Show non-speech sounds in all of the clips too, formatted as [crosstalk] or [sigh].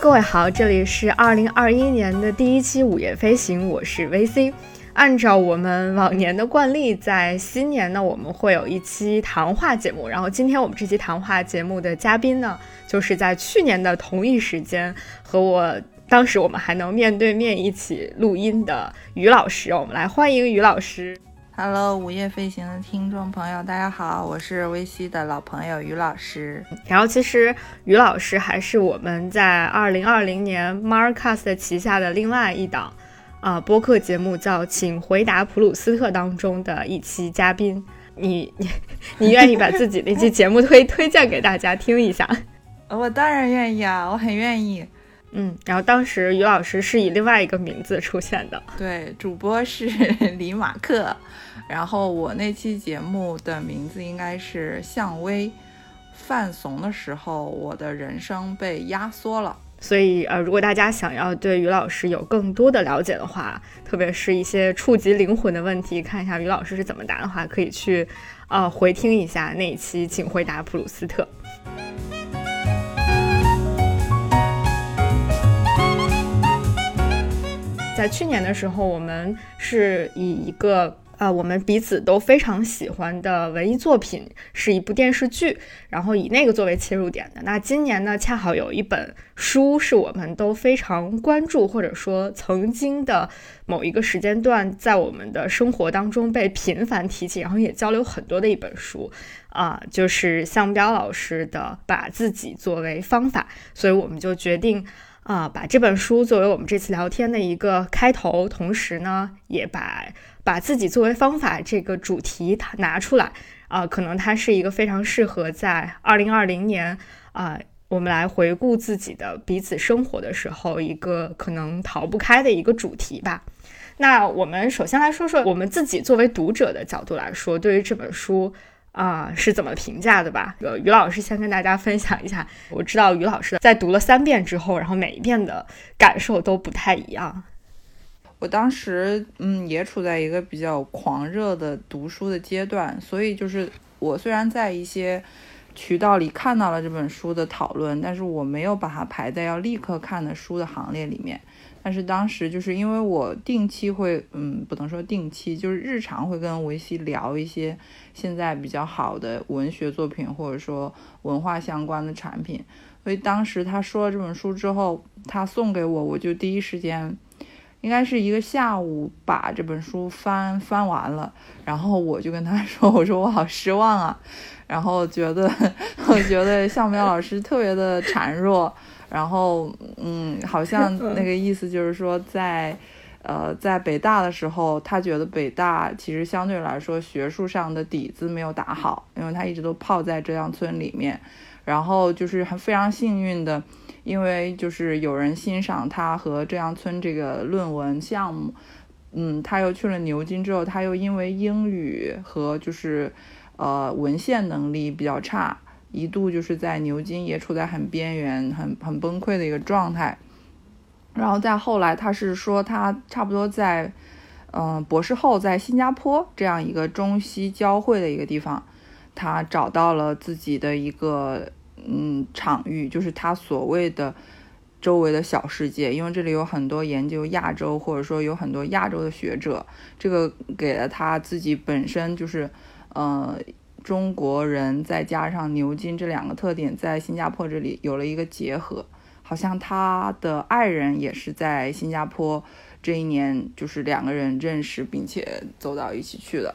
各位好，这里是二零二一年的第一期午夜飞行，我是 VC。按照我们往年的惯例，在新年呢，我们会有一期谈话节目。然后今天我们这期谈话节目的嘉宾呢，就是在去年的同一时间和我当时我们还能面对面一起录音的于老师。我们来欢迎于老师。Hello，午夜飞行的听众朋友，大家好，我是微西的老朋友于老师。然后其实于老师还是我们在二零二零年 Marcus 旗下的另外一档。啊，播客节目叫《请回答普鲁斯特》当中的一期嘉宾，你你你愿意把自己那期节目推 [laughs] 推荐给大家听一下？[laughs] 我当然愿意啊，我很愿意。嗯，然后当时于老师是以另外一个名字出现的，对，主播是 [laughs] 李马克，然后我那期节目的名字应该是《向微犯怂的时候，我的人生被压缩了》。所以，呃，如果大家想要对于老师有更多的了解的话，特别是一些触及灵魂的问题，看一下于老师是怎么答的话，可以去，呃，回听一下那一期，请回答普鲁斯特。在去年的时候，我们是以一个。啊，我们彼此都非常喜欢的文艺作品是一部电视剧，然后以那个作为切入点的。那今年呢，恰好有一本书是我们都非常关注，或者说曾经的某一个时间段在我们的生活当中被频繁提起，然后也交流很多的一本书啊，就是向彪老师的《把自己作为方法》，所以我们就决定啊，把这本书作为我们这次聊天的一个开头，同时呢，也把。把自己作为方法这个主题它拿出来啊，可能它是一个非常适合在二零二零年啊，我们来回顾自己的彼此生活的时候，一个可能逃不开的一个主题吧。那我们首先来说说我们自己作为读者的角度来说，对于这本书啊是怎么评价的吧？呃，于老师先跟大家分享一下。我知道于老师在读了三遍之后，然后每一遍的感受都不太一样。我当时嗯也处在一个比较狂热的读书的阶段，所以就是我虽然在一些渠道里看到了这本书的讨论，但是我没有把它排在要立刻看的书的行列里面。但是当时就是因为我定期会嗯不能说定期，就是日常会跟维西聊一些现在比较好的文学作品或者说文化相关的产品，所以当时他说了这本书之后，他送给我，我就第一时间。应该是一个下午把这本书翻翻完了，然后我就跟他说：“我说我好失望啊，然后觉得 [laughs] 我觉得向彪老师特别的孱弱，然后嗯，好像那个意思就是说，在呃在北大的时候，他觉得北大其实相对来说学术上的底子没有打好，因为他一直都泡在浙江村里面，然后就是很非常幸运的。”因为就是有人欣赏他和浙江村这个论文项目，嗯，他又去了牛津之后，他又因为英语和就是呃文献能力比较差，一度就是在牛津也处在很边缘、很很崩溃的一个状态。然后再后来，他是说他差不多在嗯博士后在新加坡这样一个中西交汇的一个地方，他找到了自己的一个。嗯，场域就是他所谓的周围的小世界，因为这里有很多研究亚洲，或者说有很多亚洲的学者，这个给了他自己本身就是，呃，中国人再加上牛津这两个特点，在新加坡这里有了一个结合，好像他的爱人也是在新加坡这一年，就是两个人认识并且走到一起去的。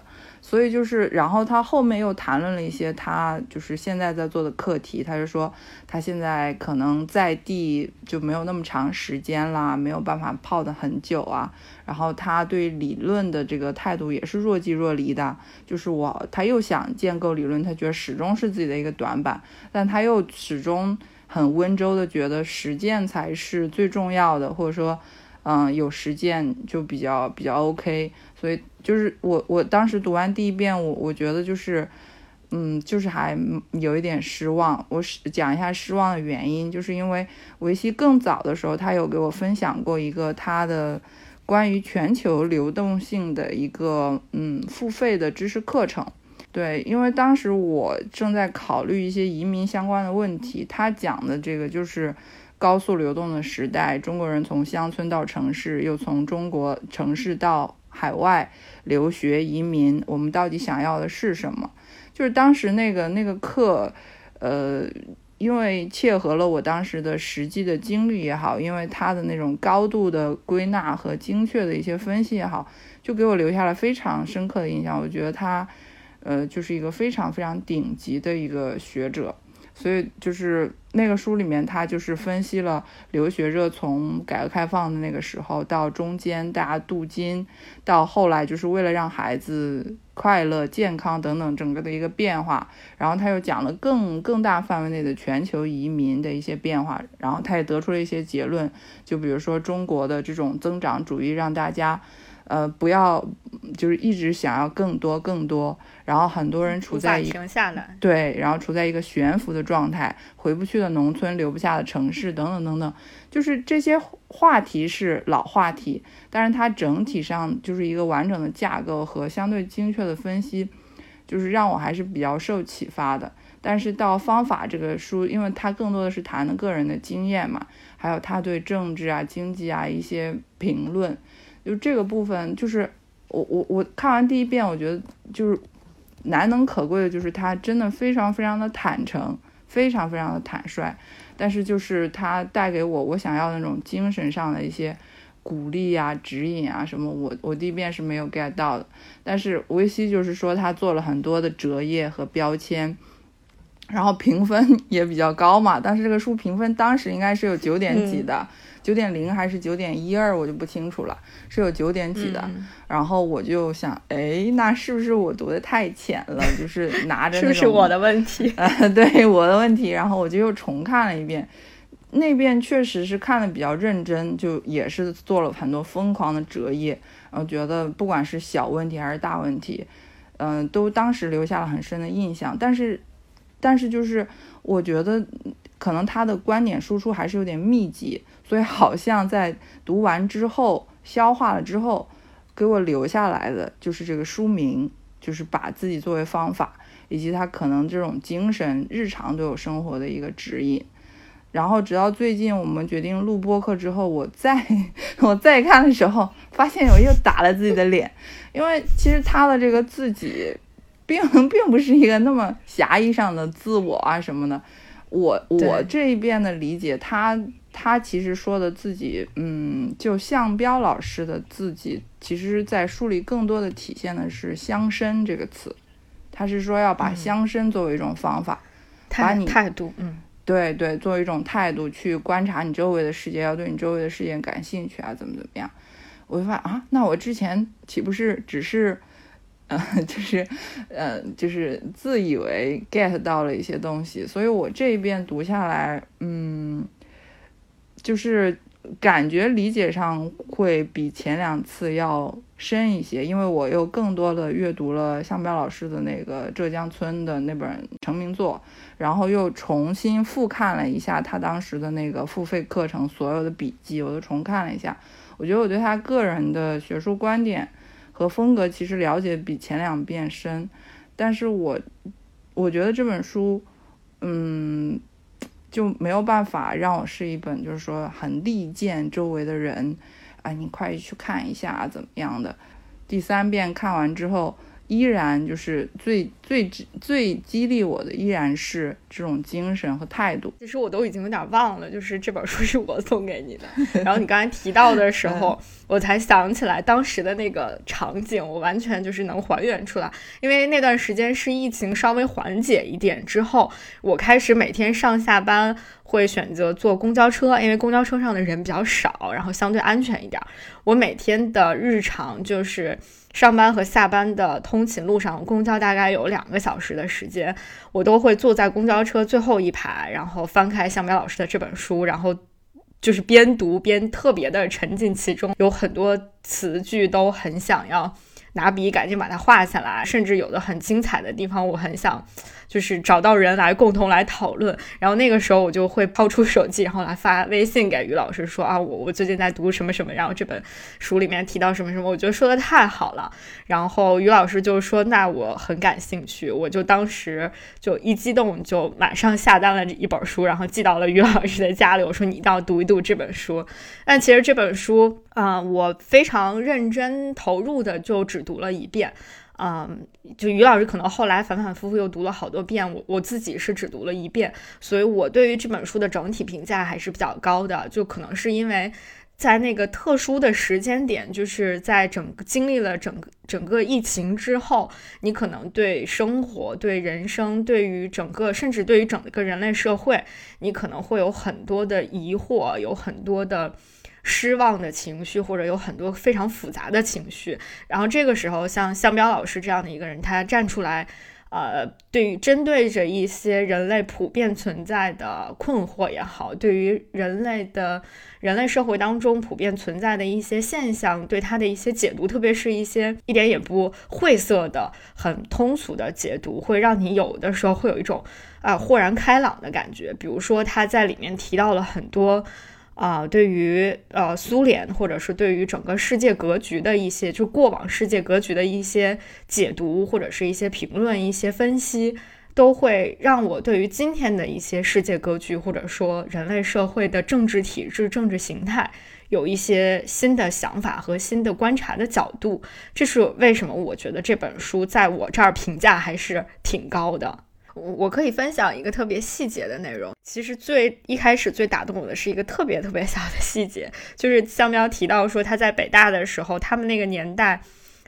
所以就是，然后他后面又谈论了一些他就是现在在做的课题。他就说，他现在可能在地就没有那么长时间啦，没有办法泡的很久啊。然后他对理论的这个态度也是若即若离的。就是我，他又想建构理论，他觉得始终是自己的一个短板，但他又始终很温州的觉得实践才是最重要的，或者说，嗯，有实践就比较比较 OK。所以。就是我，我当时读完第一遍，我我觉得就是，嗯，就是还有一点失望。我讲一下失望的原因，就是因为维西更早的时候，他有给我分享过一个他的关于全球流动性的一个嗯付费的知识课程。对，因为当时我正在考虑一些移民相关的问题，他讲的这个就是高速流动的时代，中国人从乡村到城市，又从中国城市到海外留学移民，我们到底想要的是什么？就是当时那个那个课，呃，因为切合了我当时的实际的经历也好，因为他的那种高度的归纳和精确的一些分析也好，就给我留下了非常深刻的印象。我觉得他，呃，就是一个非常非常顶级的一个学者。所以就是那个书里面，他就是分析了留学热从改革开放的那个时候到中间大家镀金，到后来就是为了让孩子快乐、健康等等整个的一个变化。然后他又讲了更更大范围内的全球移民的一些变化。然后他也得出了一些结论，就比如说中国的这种增长主义让大家。呃，不要，就是一直想要更多更多，然后很多人处在一停下来，对，然后处在一个悬浮的状态，回不去的农村，留不下的城市，等等等等，就是这些话题是老话题，但是它整体上就是一个完整的架构和相对精确的分析，就是让我还是比较受启发的。但是到方法这个书，因为它更多的是谈的个人的经验嘛，还有他对政治啊、经济啊一些评论。就这个部分，就是我我我看完第一遍，我觉得就是难能可贵的，就是他真的非常非常的坦诚，非常非常的坦率。但是就是他带给我我想要的那种精神上的一些鼓励啊、指引啊什么，我我第一遍是没有 get 到的。但是维西就是说他做了很多的折页和标签，然后评分 [laughs] 也比较高嘛。但是这个书评分当时应该是有九点几的。九点零还是九点一二，我就不清楚了，是有九点几的。然后我就想，哎，那是不是我读的太浅了？就是拿着是不是我的问题？[laughs] 呃，对，我的问题。然后我就又重看了一遍，那遍确实是看的比较认真，就也是做了很多疯狂的折页。然后觉得不管是小问题还是大问题，嗯，都当时留下了很深的印象。但是，但是就是我觉得可能他的观点输出还是有点密集。所以好像在读完之后，消化了之后，给我留下来的就是这个书名，就是把自己作为方法，以及他可能这种精神日常对我生活的一个指引。然后直到最近我们决定录播课之后，我再 [laughs] 我再看的时候，发现我又打了自己的脸，因为其实他的这个自己，并 [laughs] 并不是一个那么狭义上的自我啊什么的。我我这一遍的理解，他。他其实说的自己，嗯，就向彪老师的自己，其实在书里更多的体现的是“乡绅”这个词。他是说要把乡绅作为一种方法，把你态度，嗯，对对，作为一种态度去观察你周围的世界，要对你周围的世界感兴趣啊，怎么怎么样？我就发现啊，那我之前岂不是只是，呃，就是，呃，就是自以为 get 到了一些东西，所以我这一遍读下来，嗯。就是感觉理解上会比前两次要深一些，因为我又更多的阅读了向彪老师的那个浙江村的那本成名作，然后又重新复看了一下他当时的那个付费课程所有的笔记，我都重看了一下。我觉得我对他个人的学术观点和风格其实了解比前两遍深，但是我我觉得这本书，嗯。就没有办法让我是一本，就是说很利剑周围的人，啊，你快去看一下怎么样的。第三遍看完之后。依然就是最最最激励我的，依然是这种精神和态度。其实我都已经有点忘了，就是这本书是我送给你的。[laughs] 然后你刚才提到的时候，我才想起来当时的那个场景，我完全就是能还原出来。因为那段时间是疫情稍微缓解一点之后，我开始每天上下班会选择坐公交车，因为公交车上的人比较少，然后相对安全一点。我每天的日常就是。上班和下班的通勤路上，公交大概有两个小时的时间，我都会坐在公交车最后一排，然后翻开向北老师的这本书，然后就是边读边特别的沉浸其中，有很多词句都很想要拿笔赶紧把它画下来，甚至有的很精彩的地方，我很想就是找到人来共同来讨论。然后那个时候我就会抛出手机，然后来发微信给于老师说啊，我我最近在读什么什么，然后这本书里面提到什么什么，我觉得说的太好了。然后于老师就说那我很感兴趣，我就当时就一激动就马上下单了一本书，然后寄到了于老师的家里。我说你一定要读一读这本书。但其实这本书啊，我非常认真投入的就只。读了一遍，嗯，就于老师可能后来反反复复又读了好多遍，我我自己是只读了一遍，所以我对于这本书的整体评价还是比较高的。就可能是因为在那个特殊的时间点，就是在整个经历了整个整个疫情之后，你可能对生活、对人生、对于整个甚至对于整个人类社会，你可能会有很多的疑惑，有很多的。失望的情绪，或者有很多非常复杂的情绪，然后这个时候，像向彪老师这样的一个人，他站出来，呃，对于针对着一些人类普遍存在的困惑也好，对于人类的人类社会当中普遍存在的一些现象，对他的一些解读，特别是一些一点也不晦涩的、很通俗的解读，会让你有的时候会有一种啊豁然开朗的感觉。比如说，他在里面提到了很多。啊，对于呃苏联，或者是对于整个世界格局的一些，就过往世界格局的一些解读，或者是一些评论、一些分析，都会让我对于今天的一些世界格局，或者说人类社会的政治体制、政治形态，有一些新的想法和新的观察的角度。这是为什么我觉得这本书在我这儿评价还是挺高的。我可以分享一个特别细节的内容。其实最一开始最打动我的是一个特别特别小的细节，就是香苗提到说他在北大的时候，他们那个年代，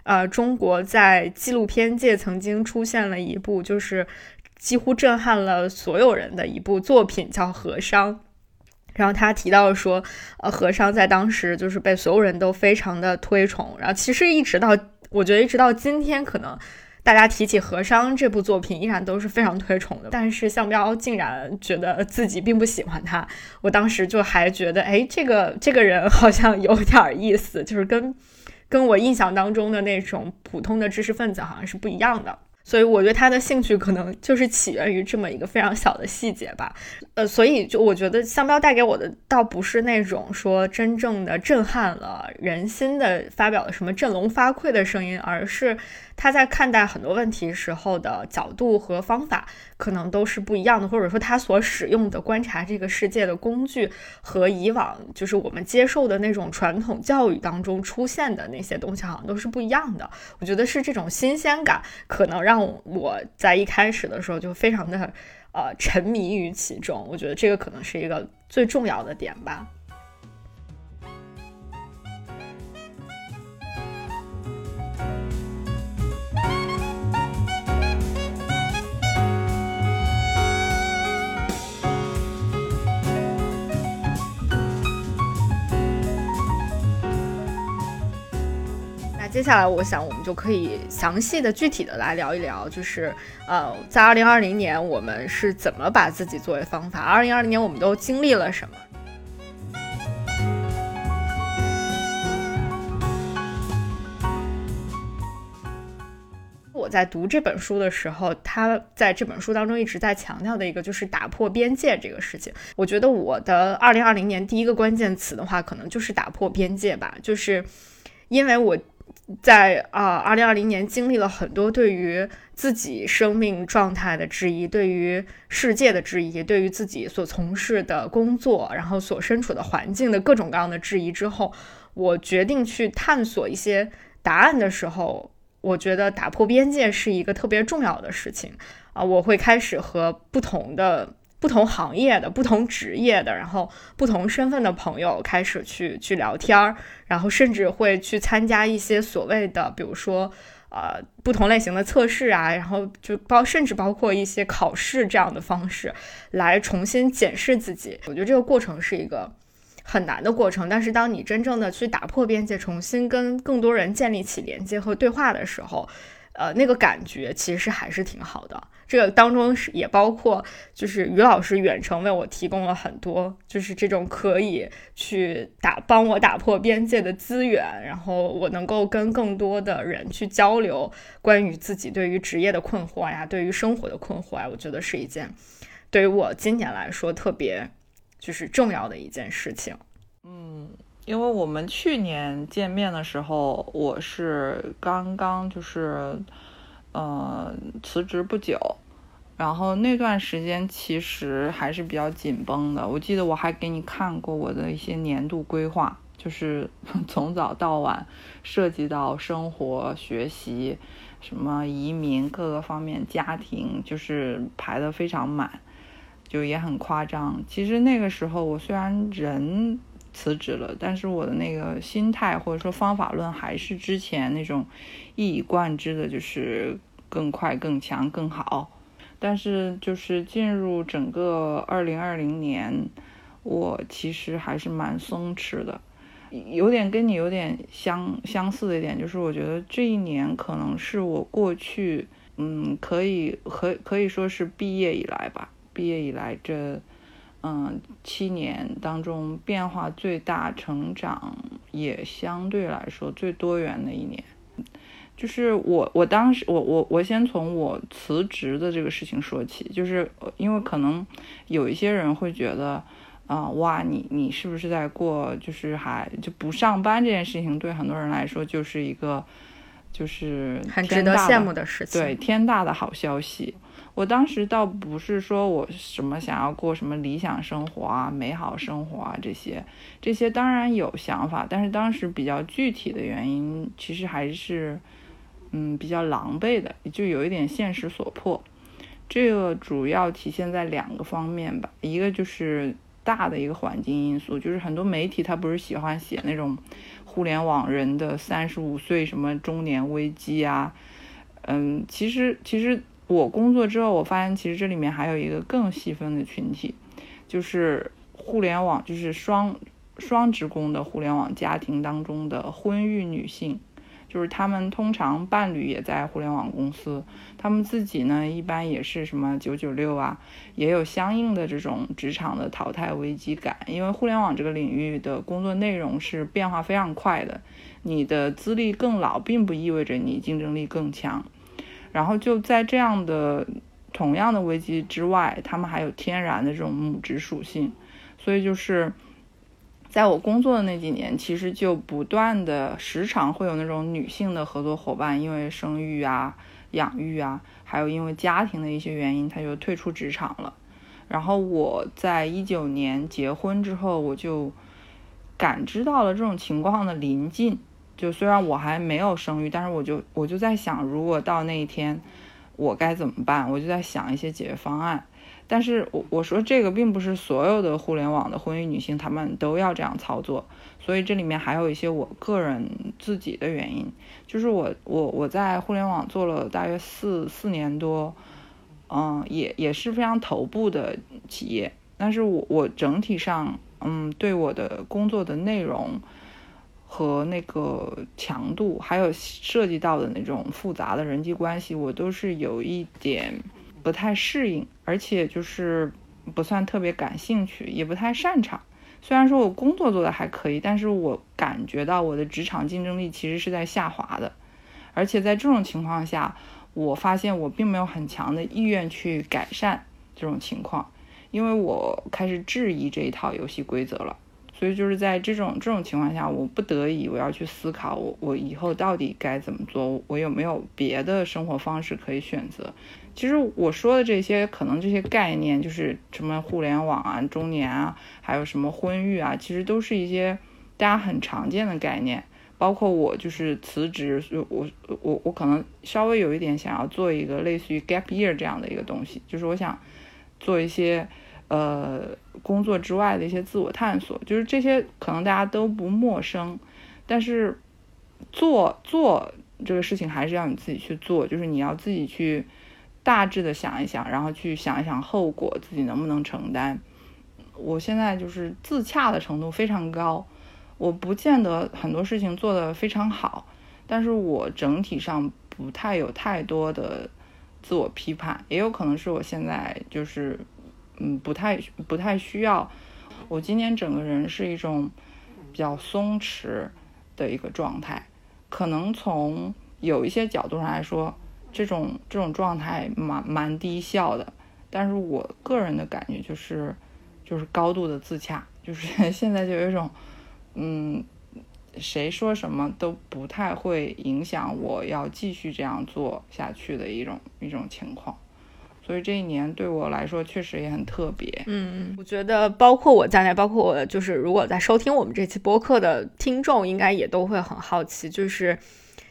呃，中国在纪录片界曾经出现了一部就是几乎震撼了所有人的一部作品，叫《和商》。然后他提到说，呃，和商在当时就是被所有人都非常的推崇。然后其实一直到我觉得一直到今天可能。大家提起《和商》这部作品，依然都是非常推崇的。但是向彪竟然觉得自己并不喜欢他，我当时就还觉得，哎，这个这个人好像有点意思，就是跟跟我印象当中的那种普通的知识分子好像是不一样的。所以我对他的兴趣可能就是起源于这么一个非常小的细节吧。呃，所以就我觉得向彪带给我的倒不是那种说真正的震撼了人心的发表了什么振聋发聩的声音，而是。他在看待很多问题时候的角度和方法可能都是不一样的，或者说他所使用的观察这个世界的工具和以往就是我们接受的那种传统教育当中出现的那些东西好像都是不一样的。我觉得是这种新鲜感可能让我在一开始的时候就非常的呃沉迷于其中。我觉得这个可能是一个最重要的点吧。接下来，我想我们就可以详细的、具体的来聊一聊，就是呃，在二零二零年我们是怎么把自己作为方法？二零二零年我们都经历了什么？我在读这本书的时候，他在这本书当中一直在强调的一个就是打破边界这个事情。我觉得我的二零二零年第一个关键词的话，可能就是打破边界吧，就是因为我。在啊，二零二零年经历了很多对于自己生命状态的质疑，对于世界的质疑，对于自己所从事的工作，然后所身处的环境的各种各样的质疑之后，我决定去探索一些答案的时候，我觉得打破边界是一个特别重要的事情啊，我会开始和不同的。不同行业的、不同职业的，然后不同身份的朋友开始去去聊天儿，然后甚至会去参加一些所谓的，比如说呃不同类型的测试啊，然后就包甚至包括一些考试这样的方式来重新检视自己。我觉得这个过程是一个很难的过程，但是当你真正的去打破边界，重新跟更多人建立起连接和对话的时候。呃，那个感觉其实还是挺好的。这个当中是也包括，就是于老师远程为我提供了很多，就是这种可以去打帮我打破边界的资源，然后我能够跟更多的人去交流关于自己对于职业的困惑呀，对于生活的困惑呀，我觉得是一件对于我今年来说特别就是重要的一件事情。嗯，因为我们去年见面的时候，我是刚刚就是。呃，辞职不久，然后那段时间其实还是比较紧绷的。我记得我还给你看过我的一些年度规划，就是 [laughs] 从早到晚涉及到生活、学习、什么移民各个方面、家庭，就是排的非常满，就也很夸张。其实那个时候我虽然人辞职了，但是我的那个心态或者说方法论还是之前那种。一以贯之的就是更快、更强、更好，但是就是进入整个二零二零年，我其实还是蛮松弛的，有点跟你有点相相似的一点，就是我觉得这一年可能是我过去，嗯，可以可可以说是毕业以来吧，毕业以来这嗯七年当中变化最大、成长也相对来说最多元的一年。就是我，我当时，我我我先从我辞职的这个事情说起，就是因为可能有一些人会觉得，啊，哇，你你是不是在过，就是还就不上班这件事情，对很多人来说就是一个，就是很值得羡慕的事情，对，天大的好消息。我当时倒不是说我什么想要过什么理想生活啊、美好生活啊这些，这些当然有想法，但是当时比较具体的原因，其实还是。嗯，比较狼狈的，就有一点现实所迫。这个主要体现在两个方面吧，一个就是大的一个环境因素，就是很多媒体他不是喜欢写那种互联网人的三十五岁什么中年危机啊。嗯，其实其实我工作之后，我发现其实这里面还有一个更细分的群体，就是互联网就是双双职工的互联网家庭当中的婚育女性。就是他们通常伴侣也在互联网公司，他们自己呢一般也是什么九九六啊，也有相应的这种职场的淘汰危机感。因为互联网这个领域的工作内容是变化非常快的，你的资历更老，并不意味着你竞争力更强。然后就在这样的同样的危机之外，他们还有天然的这种母职属性，所以就是。在我工作的那几年，其实就不断的时常会有那种女性的合作伙伴，因为生育啊、养育啊，还有因为家庭的一些原因，他就退出职场了。然后我在一九年结婚之后，我就感知到了这种情况的临近。就虽然我还没有生育，但是我就我就在想，如果到那一天，我该怎么办？我就在想一些解决方案。但是我我说这个并不是所有的互联网的婚育女性她们都要这样操作，所以这里面还有一些我个人自己的原因，就是我我我在互联网做了大约四四年多，嗯，也也是非常头部的企业，但是我我整体上嗯对我的工作的内容和那个强度，还有涉及到的那种复杂的人际关系，我都是有一点。不太适应，而且就是不算特别感兴趣，也不太擅长。虽然说我工作做的还可以，但是我感觉到我的职场竞争力其实是在下滑的。而且在这种情况下，我发现我并没有很强的意愿去改善这种情况，因为我开始质疑这一套游戏规则了。所以就是在这种这种情况下，我不得已我要去思考，我我以后到底该怎么做，我有没有别的生活方式可以选择。其实我说的这些，可能这些概念就是什么互联网啊、中年啊，还有什么婚育啊，其实都是一些大家很常见的概念。包括我就是辞职，我我我可能稍微有一点想要做一个类似于 gap year 这样的一个东西，就是我想做一些呃工作之外的一些自我探索。就是这些可能大家都不陌生，但是做做这个事情还是要你自己去做，就是你要自己去。大致的想一想，然后去想一想后果，自己能不能承担。我现在就是自洽的程度非常高，我不见得很多事情做得非常好，但是我整体上不太有太多的自我批判，也有可能是我现在就是嗯不太不太需要。我今年整个人是一种比较松弛的一个状态，可能从有一些角度上来说，这种这种状态蛮蛮低效的。但是我个人的感觉就是，就是高度的自洽，就是 [laughs] 现在就有一种，嗯，谁说什么都不太会影响我要继续这样做下去的一种一种情况。所以这一年对我来说确实也很特别。嗯，我觉得包括我在内，包括我就是如果在收听我们这期播客的听众，应该也都会很好奇，就是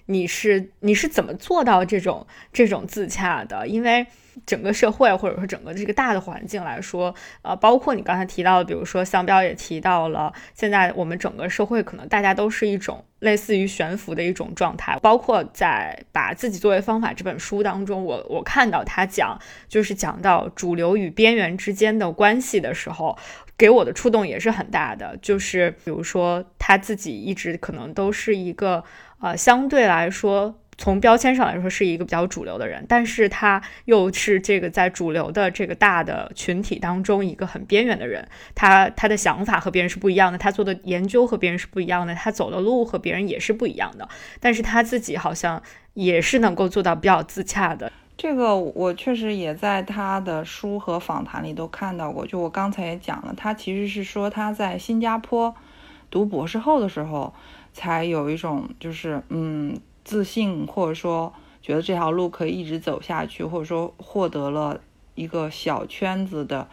你是你是怎么做到这种这种自洽的？因为。整个社会或者说整个这个大的环境来说，呃，包括你刚才提到的，比如说向标也提到了，现在我们整个社会可能大家都是一种类似于悬浮的一种状态。包括在把自己作为方法这本书当中，我我看到他讲就是讲到主流与边缘之间的关系的时候，给我的触动也是很大的。就是比如说他自己一直可能都是一个呃相对来说。从标签上来说是一个比较主流的人，但是他又是这个在主流的这个大的群体当中一个很边缘的人。他他的想法和别人是不一样的，他做的研究和别人是不一样的，他走的路和别人也是不一样的。但是他自己好像也是能够做到比较自洽的。这个我确实也在他的书和访谈里都看到过。就我刚才也讲了，他其实是说他在新加坡读博士后的时候，才有一种就是嗯。自信，或者说觉得这条路可以一直走下去，或者说获得了一个小圈子的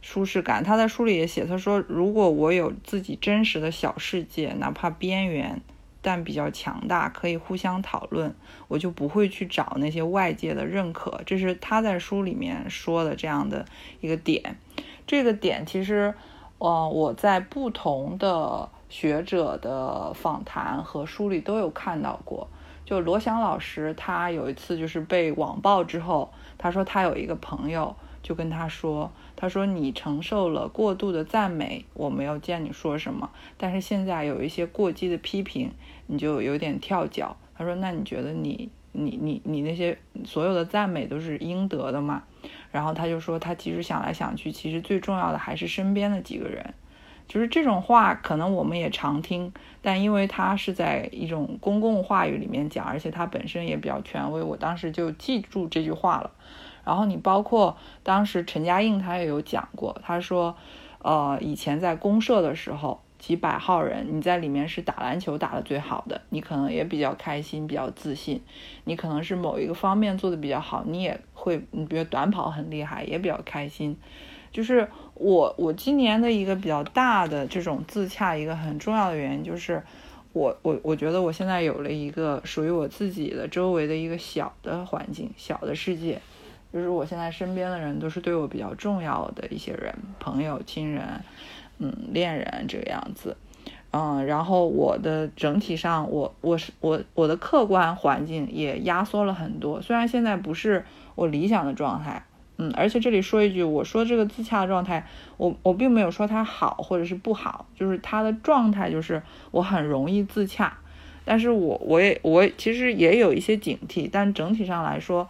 舒适感。他在书里也写，他说：“如果我有自己真实的小世界，哪怕边缘，但比较强大，可以互相讨论，我就不会去找那些外界的认可。”这是他在书里面说的这样的一个点。这个点其实，呃，我在不同的学者的访谈和书里都有看到过。就罗翔老师，他有一次就是被网暴之后，他说他有一个朋友就跟他说，他说你承受了过度的赞美，我没有见你说什么，但是现在有一些过激的批评，你就有点跳脚。他说那你觉得你你你你那些所有的赞美都是应得的吗？然后他就说他其实想来想去，其实最重要的还是身边的几个人。就是这种话，可能我们也常听，但因为他是在一种公共话语里面讲，而且他本身也比较权威，我当时就记住这句话了。然后你包括当时陈嘉映他也有讲过，他说，呃，以前在公社的时候，几百号人，你在里面是打篮球打得最好的，你可能也比较开心，比较自信。你可能是某一个方面做的比较好，你也会，你比如短跑很厉害，也比较开心。就是我，我今年的一个比较大的这种自洽，一个很重要的原因就是，我我我觉得我现在有了一个属于我自己的周围的一个小的环境，小的世界，就是我现在身边的人都是对我比较重要的一些人，朋友、亲人，嗯，恋人这个样子，嗯，然后我的整体上，我我是我我的客观环境也压缩了很多，虽然现在不是我理想的状态。嗯，而且这里说一句，我说这个自洽的状态，我我并没有说它好或者是不好，就是它的状态就是我很容易自洽，但是我我也我其实也有一些警惕，但整体上来说，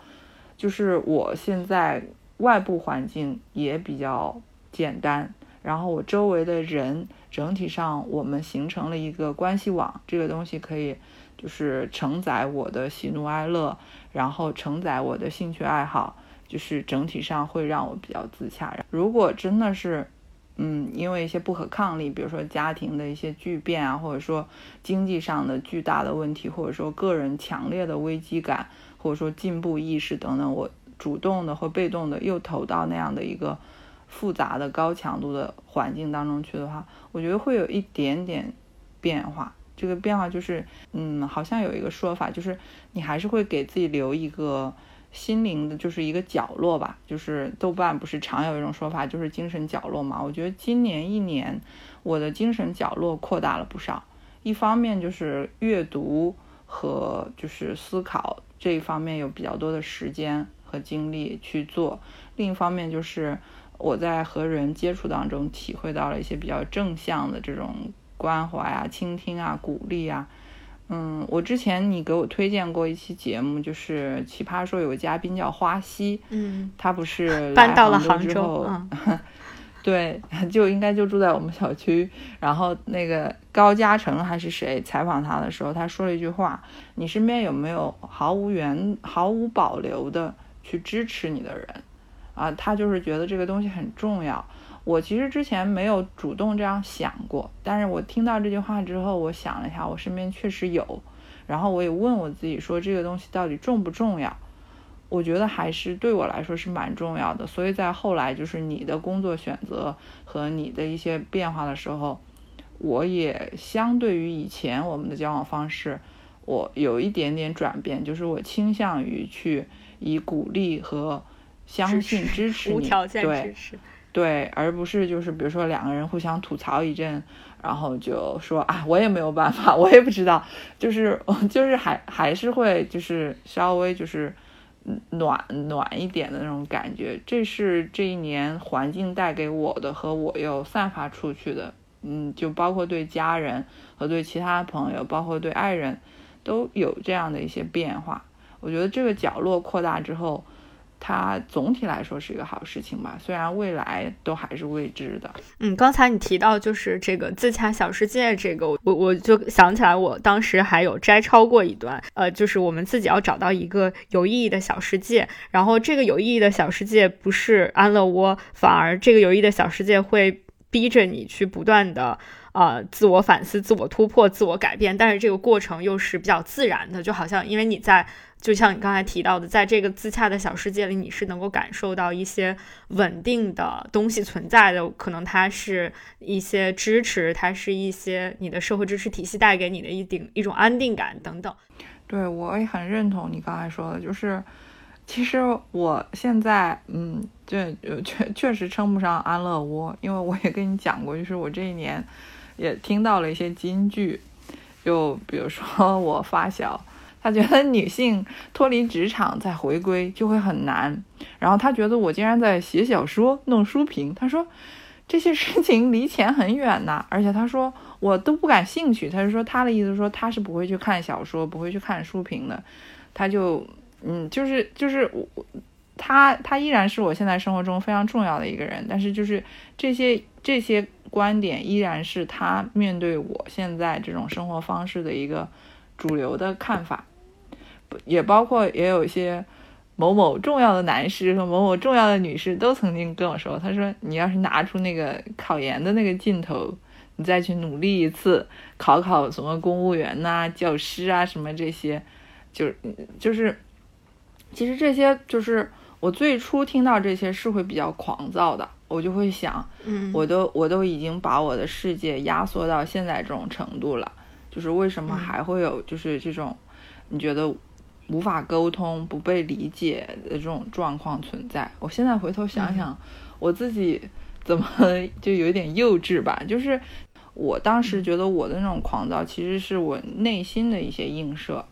就是我现在外部环境也比较简单，然后我周围的人整体上我们形成了一个关系网，这个东西可以就是承载我的喜怒哀乐，然后承载我的兴趣爱好。就是整体上会让我比较自洽。如果真的是，嗯，因为一些不可抗力，比如说家庭的一些巨变啊，或者说经济上的巨大的问题，或者说个人强烈的危机感，或者说进步意识等等，我主动的或被动的又投到那样的一个复杂的高强度的环境当中去的话，我觉得会有一点点变化。这个变化就是，嗯，好像有一个说法，就是你还是会给自己留一个。心灵的就是一个角落吧，就是豆瓣不是常有一种说法，就是精神角落嘛。我觉得今年一年，我的精神角落扩大了不少。一方面就是阅读和就是思考这一方面有比较多的时间和精力去做，另一方面就是我在和人接触当中体会到了一些比较正向的这种关怀啊、倾听啊、鼓励啊。嗯，我之前你给我推荐过一期节目，就是奇葩说有个嘉宾叫花溪，嗯，他不是 [laughs] 搬到了杭州，[laughs] 对，就应该就住在我们小区。然后那个高嘉诚还是谁采访他的时候，他说了一句话：“你身边有没有毫无原毫无保留的去支持你的人？”啊，他就是觉得这个东西很重要。我其实之前没有主动这样想过，但是我听到这句话之后，我想了一下，我身边确实有。然后我也问我自己说，这个东西到底重不重要？我觉得还是对我来说是蛮重要的，所以在后来就是你的工作选择和你的一些变化的时候，我也相对于以前我们的交往方式，我有一点点转变，就是我倾向于去以鼓励和相信支持你，对对，而不是就是比如说两个人互相吐槽一阵，然后就说啊我也没有办法，[laughs] 我也不知道，就是我就是还还是会就是稍微就是。暖暖一点的那种感觉，这是这一年环境带给我的，和我又散发出去的。嗯，就包括对家人和对其他朋友，包括对爱人，都有这样的一些变化。我觉得这个角落扩大之后。它总体来说是一个好事情吧，虽然未来都还是未知的。嗯，刚才你提到就是这个自洽小世界，这个我我就想起来，我当时还有摘抄过一段，呃，就是我们自己要找到一个有意义的小世界，然后这个有意义的小世界不是安乐窝，反而这个有意义的小世界会逼着你去不断的。呃，自我反思、自我突破、自我改变，但是这个过程又是比较自然的，就好像因为你在，就像你刚才提到的，在这个自洽的小世界里，你是能够感受到一些稳定的东西存在的，可能它是一些支持，它是一些你的社会支持体系带给你的一顶一种安定感等等。对，我也很认同你刚才说的，就是其实我现在，嗯，这确确实称不上安乐窝，因为我也跟你讲过，就是我这一年。也听到了一些金句，就比如说我发小，他觉得女性脱离职场再回归就会很难，然后他觉得我竟然在写小说、弄书评，他说这些事情离钱很远呐，而且他说我都不感兴趣，他就说他的意思说他是不会去看小说、不会去看书评的，他就嗯，就是就是我他他依然是我现在生活中非常重要的一个人，但是就是这些这些。观点依然是他面对我现在这种生活方式的一个主流的看法，也包括也有一些某某重要的男士和某某重要的女士都曾经跟我说，他说你要是拿出那个考研的那个劲头，你再去努力一次，考考什么公务员呐、教师啊什么这些，就是就是，其实这些就是我最初听到这些是会比较狂躁的。我就会想，嗯，我都我都已经把我的世界压缩到现在这种程度了，就是为什么还会有就是这种你觉得无法沟通、不被理解的这种状况存在？我现在回头想想，我自己怎么 [laughs] 就有点幼稚吧？就是我当时觉得我的那种狂躁，其实是我内心的一些映射，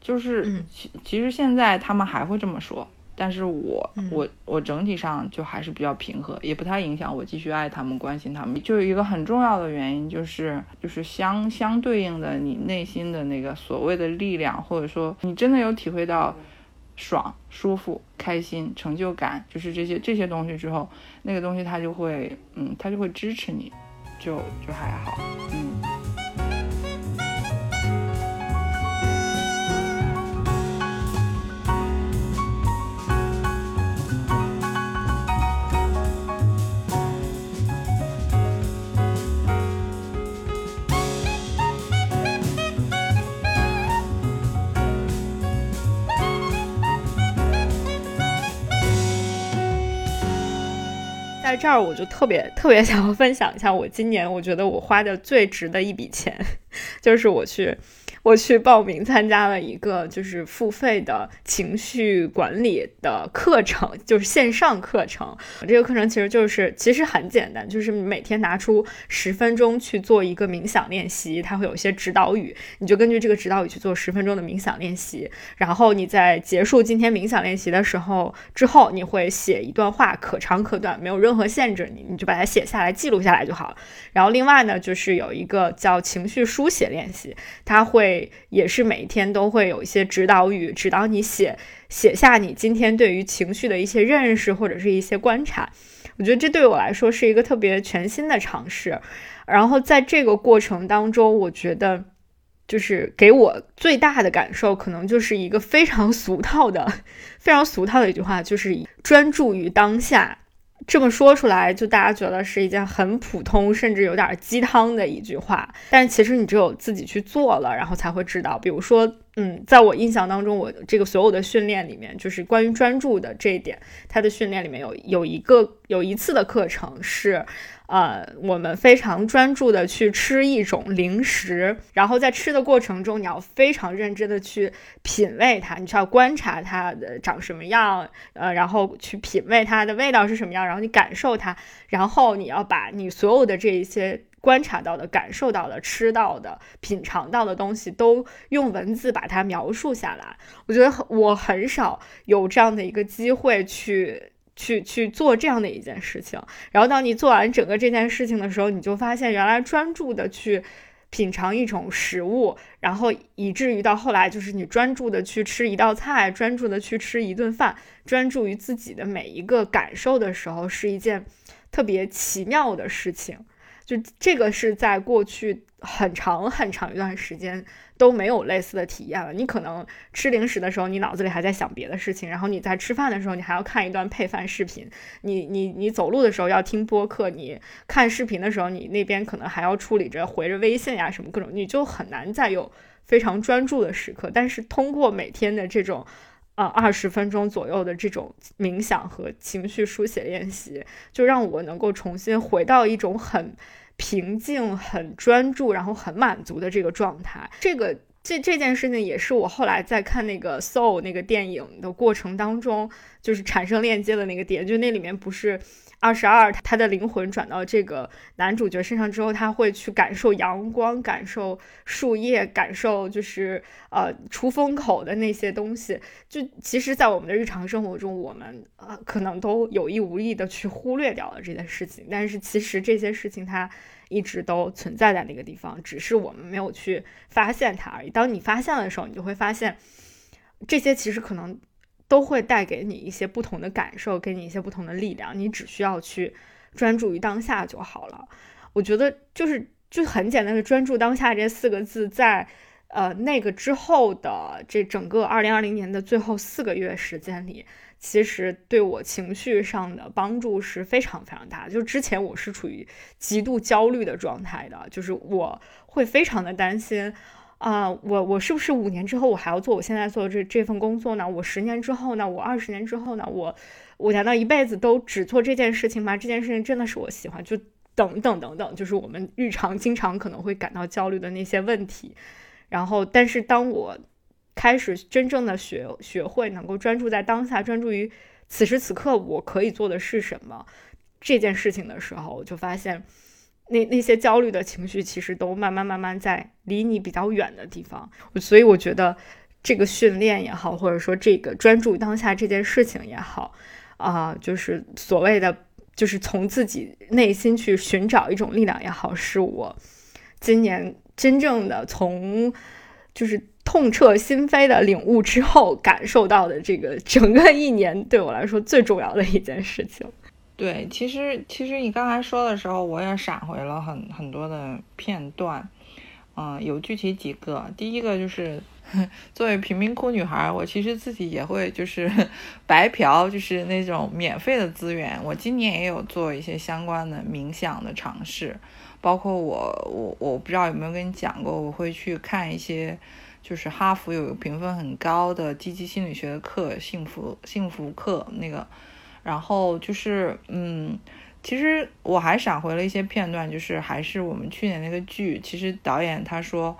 就是其其实现在他们还会这么说。但是我我我整体上就还是比较平和，也不太影响我继续爱他们、关心他们。就有一个很重要的原因，就是就是相相对应的，你内心的那个所谓的力量，或者说你真的有体会到爽、舒服、开心、成就感，就是这些这些东西之后，那个东西它就会嗯，它就会支持你，就就还好，嗯。在这儿，我就特别特别想要分享一下，我今年我觉得我花的最值的一笔钱，[laughs] 就是我去。我去报名参加了一个就是付费的情绪管理的课程，就是线上课程。这个课程其实就是其实很简单，就是每天拿出十分钟去做一个冥想练习，它会有一些指导语，你就根据这个指导语去做十分钟的冥想练习。然后你在结束今天冥想练习的时候之后，你会写一段话，可长可短，没有任何限制，你你就把它写下来记录下来就好了。然后另外呢，就是有一个叫情绪书写练习，它会。也是每天都会有一些指导语，指导你写写下你今天对于情绪的一些认识或者是一些观察。我觉得这对我来说是一个特别全新的尝试。然后在这个过程当中，我觉得就是给我最大的感受，可能就是一个非常俗套的、非常俗套的一句话，就是专注于当下。这么说出来，就大家觉得是一件很普通，甚至有点鸡汤的一句话。但其实你只有自己去做了，然后才会知道。比如说，嗯，在我印象当中，我这个所有的训练里面，就是关于专注的这一点，它的训练里面有有一个有一次的课程是。呃，我们非常专注的去吃一种零食，然后在吃的过程中，你要非常认真的去品味它，你需要观察它的长什么样，呃，然后去品味它的味道是什么样，然后你感受它，然后你要把你所有的这一些观察到的、感受到的、吃到的、品尝到的东西，都用文字把它描述下来。我觉得我很少有这样的一个机会去。去去做这样的一件事情，然后当你做完整个这件事情的时候，你就发现原来专注的去品尝一种食物，然后以至于到后来就是你专注的去吃一道菜，专注的去吃一顿饭，专注于自己的每一个感受的时候，是一件特别奇妙的事情。就这个是在过去很长很长一段时间。都没有类似的体验了。你可能吃零食的时候，你脑子里还在想别的事情；然后你在吃饭的时候，你还要看一段配饭视频。你你你走路的时候要听播客，你看视频的时候，你那边可能还要处理着回着微信呀什么各种，你就很难再有非常专注的时刻。但是通过每天的这种呃二十分钟左右的这种冥想和情绪书写练习，就让我能够重新回到一种很。平静、很专注，然后很满足的这个状态，这个这这件事情也是我后来在看那个《Soul》那个电影的过程当中，就是产生链接的那个点，就那里面不是。二十二，他的灵魂转到这个男主角身上之后，他会去感受阳光，感受树叶，感受就是呃出风口的那些东西。就其实，在我们的日常生活中，我们呃可能都有意无意的去忽略掉了这件事情。但是其实这些事情它一直都存在在那个地方，只是我们没有去发现它而已。当你发现的时候，你就会发现这些其实可能。都会带给你一些不同的感受，给你一些不同的力量。你只需要去专注于当下就好了。我觉得就是就很简单的专注当下这四个字，在呃那个之后的这整个二零二零年的最后四个月时间里，其实对我情绪上的帮助是非常非常大。就之前我是处于极度焦虑的状态的，就是我会非常的担心。啊，我我是不是五年之后我还要做我现在做的这这份工作呢？我十年之后呢？我二十年之后呢？我我难道一辈子都只做这件事情吗？这件事情真的是我喜欢？就等等等等，就是我们日常经常可能会感到焦虑的那些问题。然后，但是当我开始真正的学学会能够专注在当下，专注于此时此刻我可以做的是什么这件事情的时候，我就发现。那那些焦虑的情绪，其实都慢慢慢慢在离你比较远的地方。所以我觉得这个训练也好，或者说这个专注当下这件事情也好，啊，就是所谓的，就是从自己内心去寻找一种力量也好，是我今年真正的从就是痛彻心扉的领悟之后感受到的这个整个一年对我来说最重要的一件事情。对，其实其实你刚才说的时候，我也闪回了很很多的片段，嗯，有具体几个。第一个就是 [laughs] 作为贫民窟女孩，我其实自己也会就是白嫖，就是那种免费的资源。我今年也有做一些相关的冥想的尝试，包括我我我不知道有没有跟你讲过，我会去看一些就是哈佛有评分很高的积极心理学的课，幸福幸福课那个。然后就是，嗯，其实我还闪回了一些片段，就是还是我们去年那个剧，其实导演他说，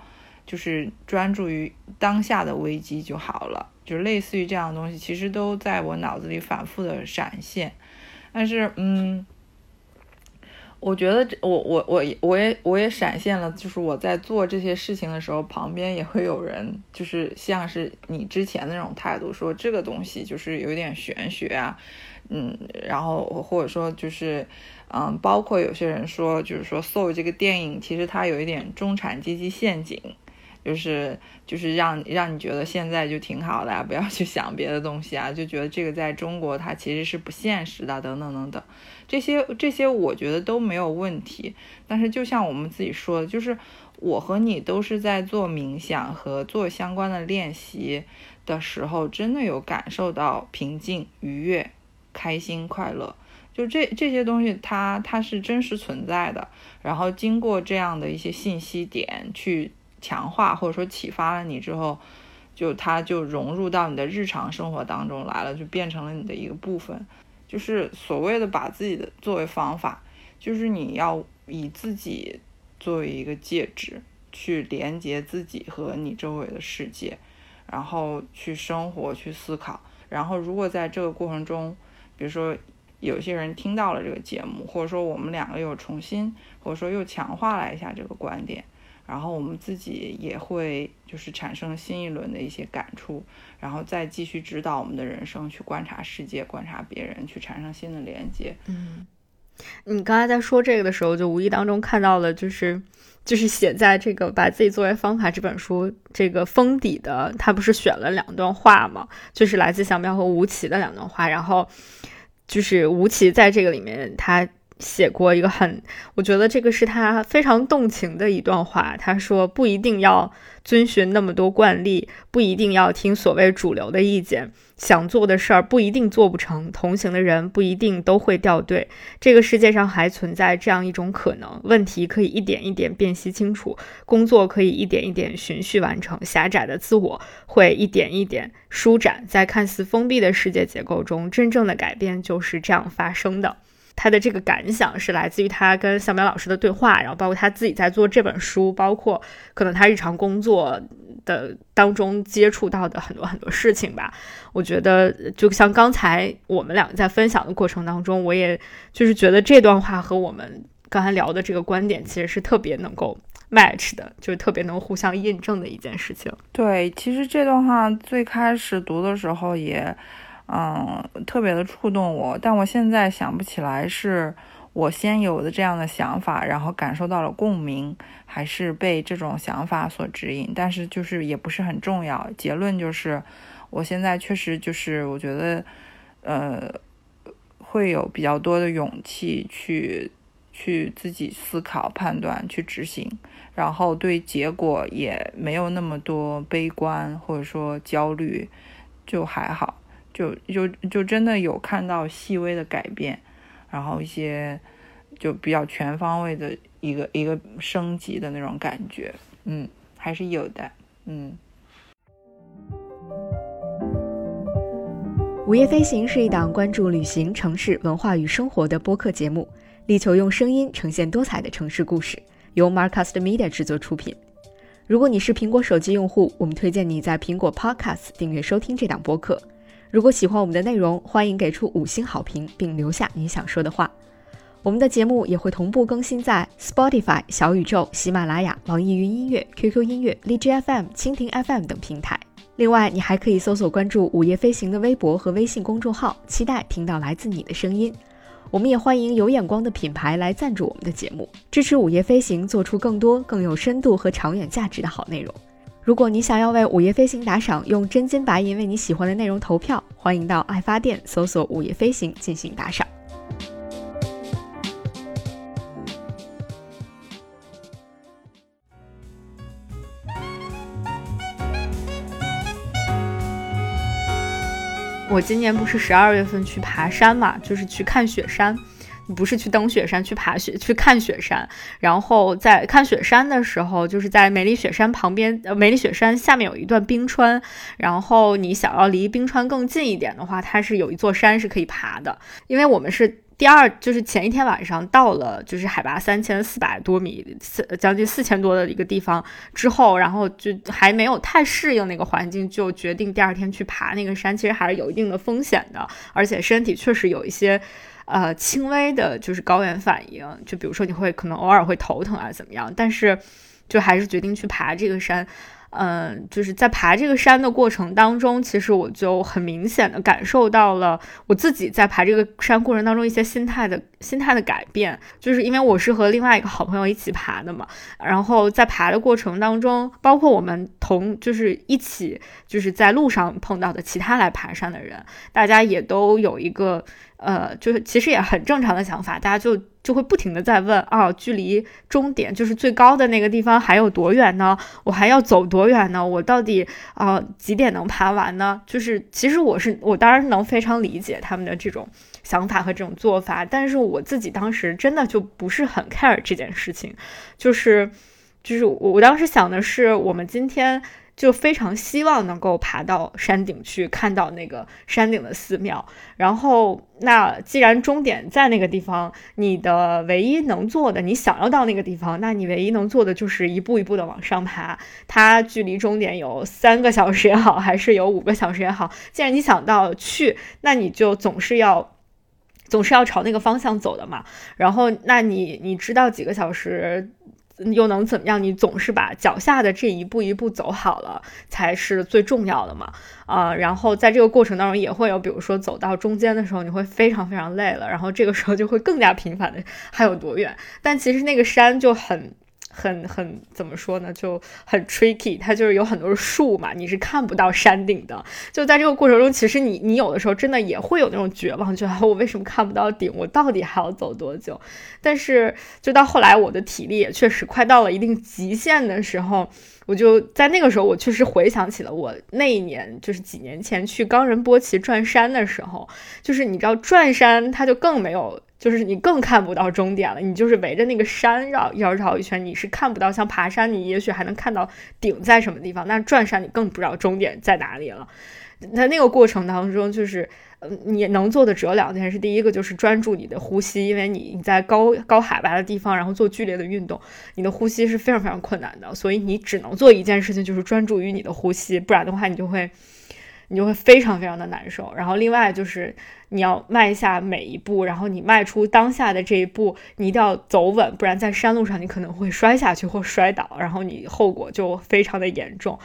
就是专注于当下的危机就好了，就类似于这样的东西，其实都在我脑子里反复的闪现。但是，嗯，我觉得我我我我也我也闪现了，就是我在做这些事情的时候，旁边也会有人，就是像是你之前那种态度，说这个东西就是有点玄学啊。嗯，然后或者说就是，嗯，包括有些人说，就是说《Soul》这个电影其实它有一点中产阶级陷阱，就是就是让让你觉得现在就挺好的，不要去想别的东西啊，就觉得这个在中国它其实是不现实的，等等等等，这些这些我觉得都没有问题。但是就像我们自己说的，就是我和你都是在做冥想和做相关的练习的时候，真的有感受到平静、愉悦、开心、快乐。就这这些东西，它它是真实存在的。然后经过这样的一些信息点去强化或者说启发了你之后，就它就融入到你的日常生活当中来了，就变成了你的一个部分。就是所谓的把自己的作为方法，就是你要以自己作为一个介质，去连接自己和你周围的世界，然后去生活去思考。然后如果在这个过程中，比如说。有些人听到了这个节目，或者说我们两个又重新，或者说又强化了一下这个观点，然后我们自己也会就是产生新一轮的一些感触，然后再继续指导我们的人生，去观察世界，观察别人，去产生新的连接。嗯，你刚才在说这个的时候，就无意当中看到了，就是就是写在这个把自己作为方法这本书这个封底的，他不是选了两段话吗？就是来自小喵和吴奇的两段话，然后。就是吴奇在这个里面，他写过一个很，我觉得这个是他非常动情的一段话。他说：“不一定要遵循那么多惯例，不一定要听所谓主流的意见。”想做的事儿不一定做不成，同行的人不一定都会掉队。这个世界上还存在这样一种可能：问题可以一点一点辨析清楚，工作可以一点一点循序完成，狭窄的自我会一点一点舒展。在看似封闭的世界结构中，真正的改变就是这样发生的。他的这个感想是来自于他跟向苗老师的对话，然后包括他自己在做这本书，包括可能他日常工作的当中接触到的很多很多事情吧。我觉得就像刚才我们两个在分享的过程当中，我也就是觉得这段话和我们刚才聊的这个观点其实是特别能够 match 的，就是特别能互相印证的一件事情。对，其实这段话最开始读的时候也。嗯，特别的触动我，但我现在想不起来是我先有的这样的想法，然后感受到了共鸣，还是被这种想法所指引。但是就是也不是很重要。结论就是，我现在确实就是我觉得，呃，会有比较多的勇气去去自己思考、判断、去执行，然后对结果也没有那么多悲观或者说焦虑，就还好。就就就真的有看到细微的改变，然后一些就比较全方位的一个一个升级的那种感觉，嗯，还是有的，嗯。午夜飞行是一档关注旅行、城市文化与生活的播客节目，力求用声音呈现多彩的城市故事，由 Marcast Media 制作出品。如果你是苹果手机用户，我们推荐你在苹果 Podcast 订阅收听这档播客。如果喜欢我们的内容，欢迎给出五星好评，并留下你想说的话。我们的节目也会同步更新在 Spotify、小宇宙、喜马拉雅、网易云音乐、QQ 音乐、荔枝 FM、蜻蜓 FM 等平台。另外，你还可以搜索关注“午夜飞行”的微博和微信公众号，期待听到来自你的声音。我们也欢迎有眼光的品牌来赞助我们的节目，支持“午夜飞行”做出更多更有深度和长远价值的好内容。如果你想要为午夜飞行打赏，用真金白银为你喜欢的内容投票，欢迎到爱发电搜索“午夜飞行”进行打赏。我今年不是十二月份去爬山嘛，就是去看雪山。不是去登雪山，去爬雪，去看雪山。然后在看雪山的时候，就是在梅里雪山旁边，呃，梅里雪山下面有一段冰川。然后你想要离冰川更近一点的话，它是有一座山是可以爬的。因为我们是第二，就是前一天晚上到了，就是海拔三千四百多米，四将近四千多的一个地方之后，然后就还没有太适应那个环境，就决定第二天去爬那个山。其实还是有一定的风险的，而且身体确实有一些。呃，轻微的就是高原反应，就比如说你会可能偶尔会头疼啊，怎么样？但是就还是决定去爬这个山。嗯，就是在爬这个山的过程当中，其实我就很明显的感受到了我自己在爬这个山过程当中一些心态的心态的改变。就是因为我是和另外一个好朋友一起爬的嘛，然后在爬的过程当中，包括我们同就是一起就是在路上碰到的其他来爬山的人，大家也都有一个。呃，就是其实也很正常的想法，大家就就会不停的在问啊，距离终点就是最高的那个地方还有多远呢？我还要走多远呢？我到底啊几点能爬完呢？就是其实我是我当然能非常理解他们的这种想法和这种做法，但是我自己当时真的就不是很 care 这件事情，就是就是我我当时想的是我们今天。就非常希望能够爬到山顶去看到那个山顶的寺庙，然后那既然终点在那个地方，你的唯一能做的，你想要到那个地方，那你唯一能做的就是一步一步的往上爬。它距离终点有三个小时也好，还是有五个小时也好，既然你想到去，那你就总是要总是要朝那个方向走的嘛。然后，那你你知道几个小时？又能怎么样？你总是把脚下的这一步一步走好了，才是最重要的嘛。啊，然后在这个过程当中，也会有，比如说走到中间的时候，你会非常非常累了，然后这个时候就会更加频繁的还有多远？但其实那个山就很。很很怎么说呢，就很 tricky，它就是有很多树嘛，你是看不到山顶的。就在这个过程中，其实你你有的时候真的也会有那种绝望，觉得我为什么看不到顶，我到底还要走多久？但是就到后来，我的体力也确实快到了一定极限的时候，我就在那个时候，我确实回想起了我那一年，就是几年前去冈仁波齐转山的时候，就是你知道转山，它就更没有。就是你更看不到终点了，你就是围着那个山绕要绕一圈，你是看不到。像爬山，你也许还能看到顶在什么地方，但转山你更不知道终点在哪里了。在那个过程当中，就是嗯，你能做的只有两件事：第一个就是专注你的呼吸，因为你你在高高海拔的地方，然后做剧烈的运动，你的呼吸是非常非常困难的，所以你只能做一件事情，就是专注于你的呼吸，不然的话你就会。你就会非常非常的难受，然后另外就是你要迈下每一步，然后你迈出当下的这一步，你一定要走稳，不然在山路上你可能会摔下去或摔倒，然后你后果就非常的严重。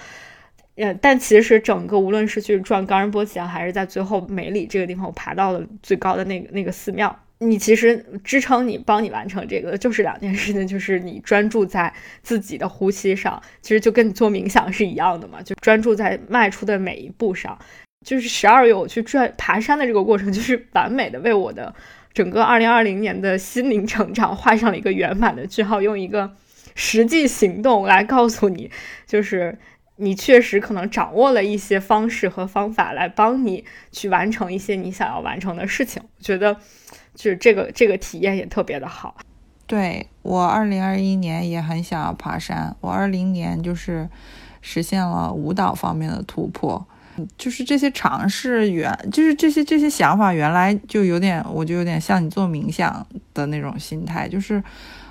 呃，但其实整个无论是去转冈仁波齐啊，还是在最后梅里这个地方，我爬到了最高的那个那个寺庙。你其实支撑你、帮你完成这个，就是两件事情，就是你专注在自己的呼吸上，其实就跟你做冥想是一样的嘛，就专注在迈出的每一步上。就是十二月我去转爬山的这个过程，就是完美的为我的整个二零二零年的心灵成长画上了一个圆满的句号。用一个实际行动来告诉你，就是你确实可能掌握了一些方式和方法来帮你去完成一些你想要完成的事情。我觉得。就是这个这个体验也特别的好，对我二零二一年也很想要爬山，我二零年就是实现了舞蹈方面的突破，就是这些尝试原就是这些这些想法原来就有点我就有点像你做冥想的那种心态，就是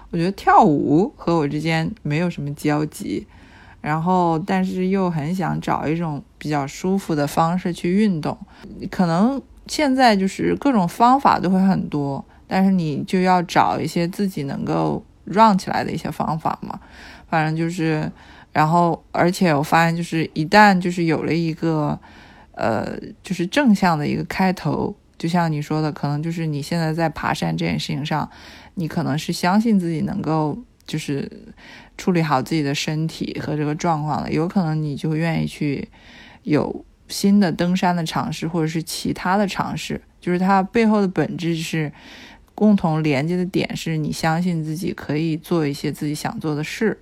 我觉得跳舞和我之间没有什么交集，然后但是又很想找一种比较舒服的方式去运动，可能。现在就是各种方法都会很多，但是你就要找一些自己能够让起来的一些方法嘛。反正就是，然后而且我发现就是一旦就是有了一个，呃，就是正向的一个开头，就像你说的，可能就是你现在在爬山这件事情上，你可能是相信自己能够就是处理好自己的身体和这个状况了，有可能你就愿意去有。新的登山的尝试，或者是其他的尝试，就是它背后的本质是共同连接的点，是你相信自己可以做一些自己想做的事。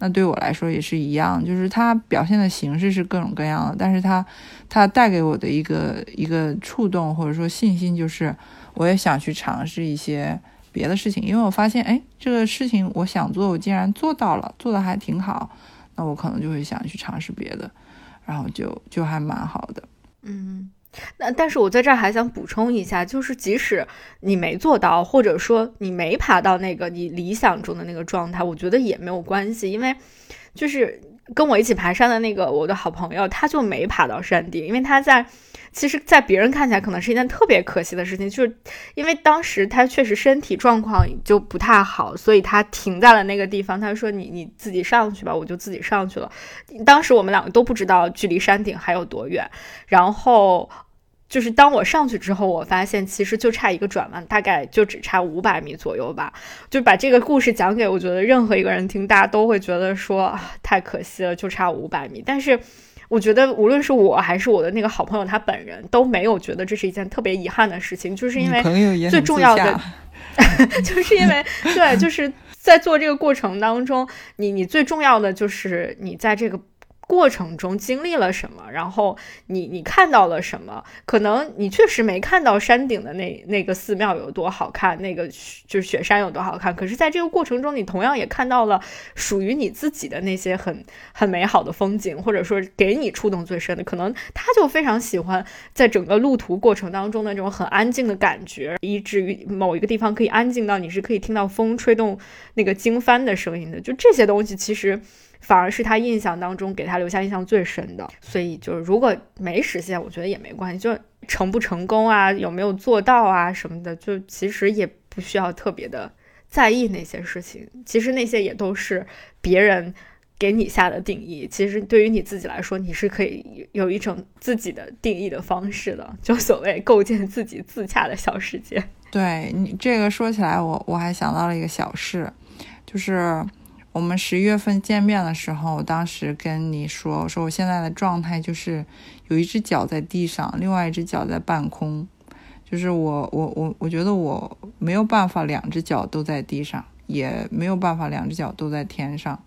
那对我来说也是一样，就是它表现的形式是各种各样的，但是它它带给我的一个一个触动或者说信心，就是我也想去尝试一些别的事情，因为我发现，哎，这个事情我想做，我竟然做到了，做的还挺好，那我可能就会想去尝试别的。然后就就还蛮好的，嗯，那但是我在这儿还想补充一下，就是即使你没做到，或者说你没爬到那个你理想中的那个状态，我觉得也没有关系，因为就是跟我一起爬山的那个我的好朋友，他就没爬到山顶，因为他在，其实，在别人看起来可能是一件特别可惜的事情，就是因为当时他确实身体状况就不太好，所以他停在了那个地方。他说：“你你自己上去吧。”我就自己上去了。当时我们两个都不知道距离山顶还有多远，然后。就是当我上去之后，我发现其实就差一个转弯，大概就只差五百米左右吧。就把这个故事讲给我觉得任何一个人听，大家都会觉得说太可惜了，就差五百米。但是我觉得无论是我还是我的那个好朋友他本人都没有觉得这是一件特别遗憾的事情，就是因为最重要的，[laughs] 就是因为对，就是在做这个过程当中，你你最重要的就是你在这个。过程中经历了什么？然后你你看到了什么？可能你确实没看到山顶的那那个寺庙有多好看，那个就是雪山有多好看。可是，在这个过程中，你同样也看到了属于你自己的那些很很美好的风景，或者说给你触动最深的。可能他就非常喜欢在整个路途过程当中的那种很安静的感觉，以至于某一个地方可以安静到你是可以听到风吹动那个经幡的声音的。就这些东西，其实。反而是他印象当中给他留下印象最深的，所以就是如果没实现，我觉得也没关系，就成不成功啊，有没有做到啊什么的，就其实也不需要特别的在意那些事情。其实那些也都是别人给你下的定义，其实对于你自己来说，你是可以有一种自己的定义的方式的，就所谓构建自己自洽的小世界。对你这个说起来，我我还想到了一个小事，就是。我们十一月份见面的时候，我当时跟你说，我说我现在的状态就是有一只脚在地上，另外一只脚在半空，就是我我我我觉得我没有办法两只脚都在地上，也没有办法两只脚都在天上。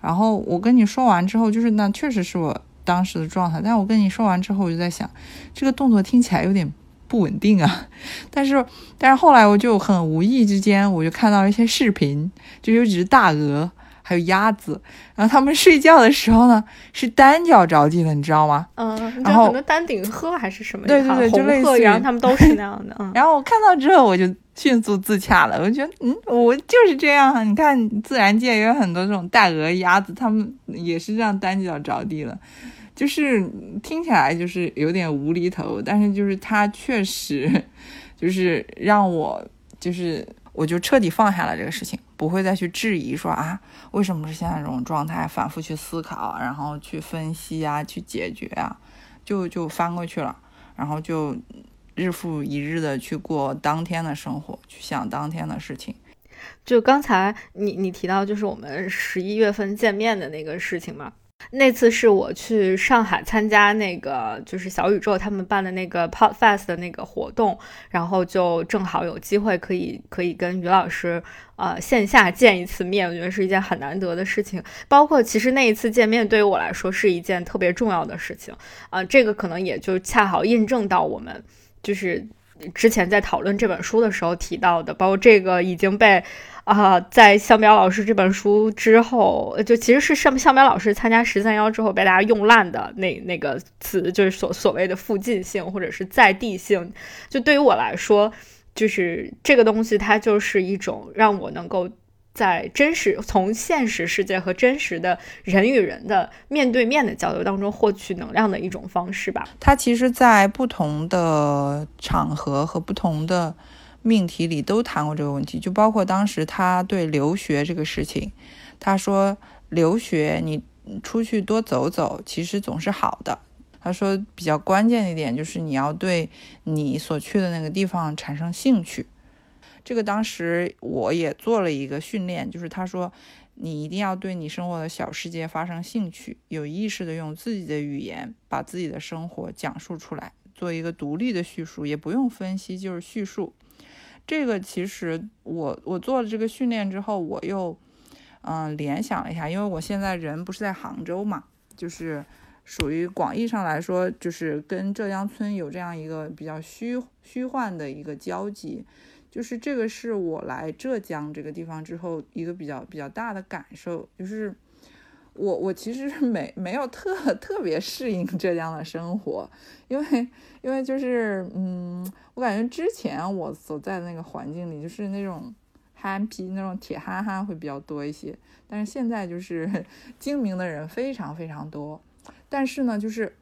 然后我跟你说完之后，就是那确实是我当时的状态。但我跟你说完之后，我就在想，这个动作听起来有点不稳定啊。[laughs] 但是但是后来我就很无意之间，我就看到一些视频，就有几只大鹅。还有鸭子，然后他们睡觉的时候呢，是单脚着地的，你知道吗？嗯，然后可能丹顶鹤还是什么？对对对，就类似，然后他们都是那样的。[laughs] 嗯，然后我看到之后，我就迅速自洽了。我觉得，嗯，我就是这样。你看，自然界也有很多这种大鹅、鸭子，它们也是这样单脚着地的。就是听起来就是有点无厘头，但是就是它确实 [laughs] 就是让我就是。我就彻底放下了这个事情，不会再去质疑说啊，为什么是现在这种状态，反复去思考，然后去分析啊，去解决啊，就就翻过去了，然后就日复一日的去过当天的生活，去想当天的事情。就刚才你你提到就是我们十一月份见面的那个事情嘛。那次是我去上海参加那个，就是小宇宙他们办的那个 Podfest 的那个活动，然后就正好有机会可以可以跟于老师呃线下见一次面，我觉得是一件很难得的事情。包括其实那一次见面对于我来说是一件特别重要的事情啊，这个可能也就恰好印证到我们就是之前在讨论这本书的时候提到的，包括这个已经被。啊，在向彪老师这本书之后，就其实是向向彪老师参加十三幺之后被大家用烂的那那个词，就是所所谓的附近性或者是在地性。就对于我来说，就是这个东西，它就是一种让我能够在真实从现实世界和真实的人与人的面对面的交流当中获取能量的一种方式吧。它其实，在不同的场合和不同的。命题里都谈过这个问题，就包括当时他对留学这个事情，他说留学你出去多走走，其实总是好的。他说比较关键的一点就是你要对你所去的那个地方产生兴趣。这个当时我也做了一个训练，就是他说你一定要对你生活的小世界发生兴趣，有意识的用自己的语言把自己的生活讲述出来，做一个独立的叙述，也不用分析，就是叙述。这个其实我我做了这个训练之后，我又嗯联想了一下，因为我现在人不是在杭州嘛，就是属于广义上来说，就是跟浙江村有这样一个比较虚虚幻的一个交集，就是这个是我来浙江这个地方之后一个比较比较大的感受，就是。我我其实没没有特特别适应浙江的生活，因为因为就是嗯，我感觉之前我所在的那个环境里就是那种憨皮那种铁憨憨会比较多一些。但是现在就是 [laughs] 精明的人非常非常多，但是呢，就是。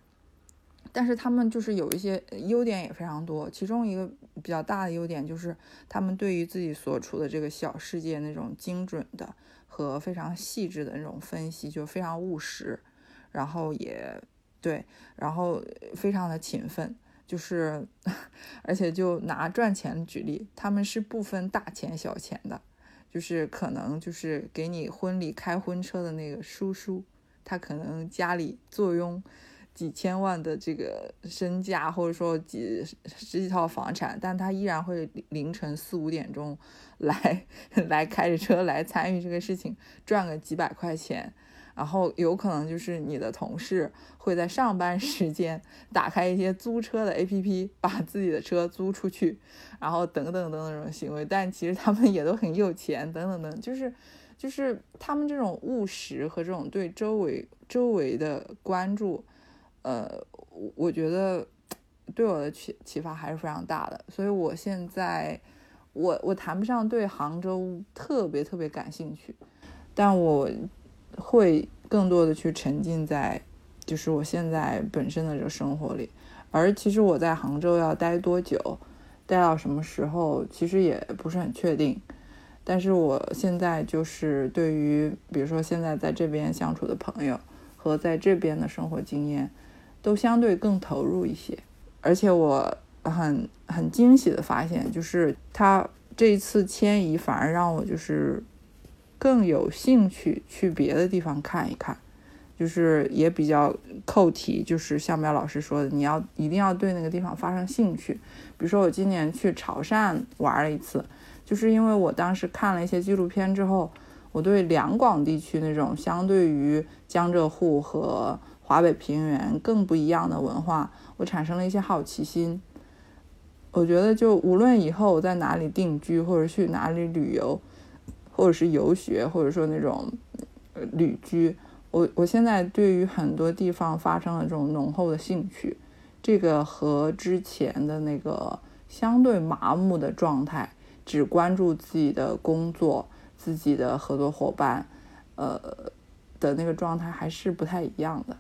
但是他们就是有一些优点也非常多，其中一个比较大的优点就是他们对于自己所处的这个小世界那种精准的和非常细致的那种分析，就非常务实，然后也对，然后非常的勤奋，就是 [laughs] 而且就拿赚钱举例，他们是不分大钱小钱的，就是可能就是给你婚礼开婚车的那个叔叔，他可能家里坐拥。几千万的这个身价，或者说几十几套房产，但他依然会凌晨四五点钟来 [laughs] 来开着车来参与这个事情，赚个几百块钱。然后有可能就是你的同事会在上班时间打开一些租车的 APP，把自己的车租出去，然后等等等等这种行为。但其实他们也都很有钱，等等等，就是就是他们这种务实和这种对周围周围的关注。呃，我我觉得对我的启启发还是非常大的，所以我现在我我谈不上对杭州特别特别感兴趣，但我会更多的去沉浸在就是我现在本身的这个生活里，而其实我在杭州要待多久，待到什么时候，其实也不是很确定，但是我现在就是对于比如说现在在这边相处的朋友和在这边的生活经验。都相对更投入一些，而且我很很惊喜的发现，就是他这一次迁移反而让我就是更有兴趣去别的地方看一看，就是也比较扣题，就是像苗老师说的，你要一定要对那个地方发生兴趣。比如说我今年去潮汕玩了一次，就是因为我当时看了一些纪录片之后，我对两广地区那种相对于江浙沪和华北平原更不一样的文化，我产生了一些好奇心。我觉得，就无论以后我在哪里定居，或者去哪里旅游，或者是游学，或者说那种旅居，我我现在对于很多地方发生了这种浓厚的兴趣。这个和之前的那个相对麻木的状态，只关注自己的工作、自己的合作伙伴，呃的那个状态还是不太一样的。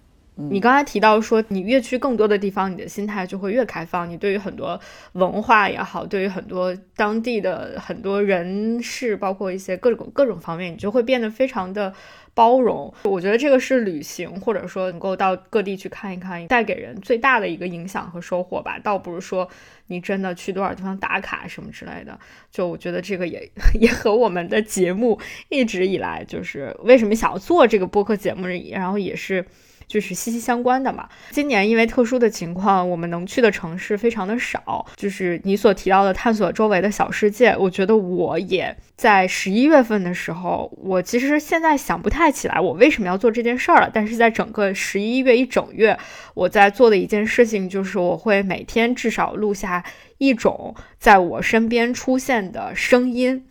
你刚才提到说，你越去更多的地方，你的心态就会越开放。你对于很多文化也好，对于很多当地的很多人事，包括一些各种各种方面，你就会变得非常的包容。我觉得这个是旅行，或者说能够到各地去看一看，带给人最大的一个影响和收获吧。倒不是说你真的去多少地方打卡什么之类的。就我觉得这个也 [laughs] 也和我们的节目一直以来就是为什么想要做这个播客节目，然后也是。就是息息相关的嘛。今年因为特殊的情况，我们能去的城市非常的少。就是你所提到的探索周围的小世界，我觉得我也在十一月份的时候，我其实现在想不太起来我为什么要做这件事儿了。但是在整个十一月一整月，我在做的一件事情就是我会每天至少录下一种在我身边出现的声音。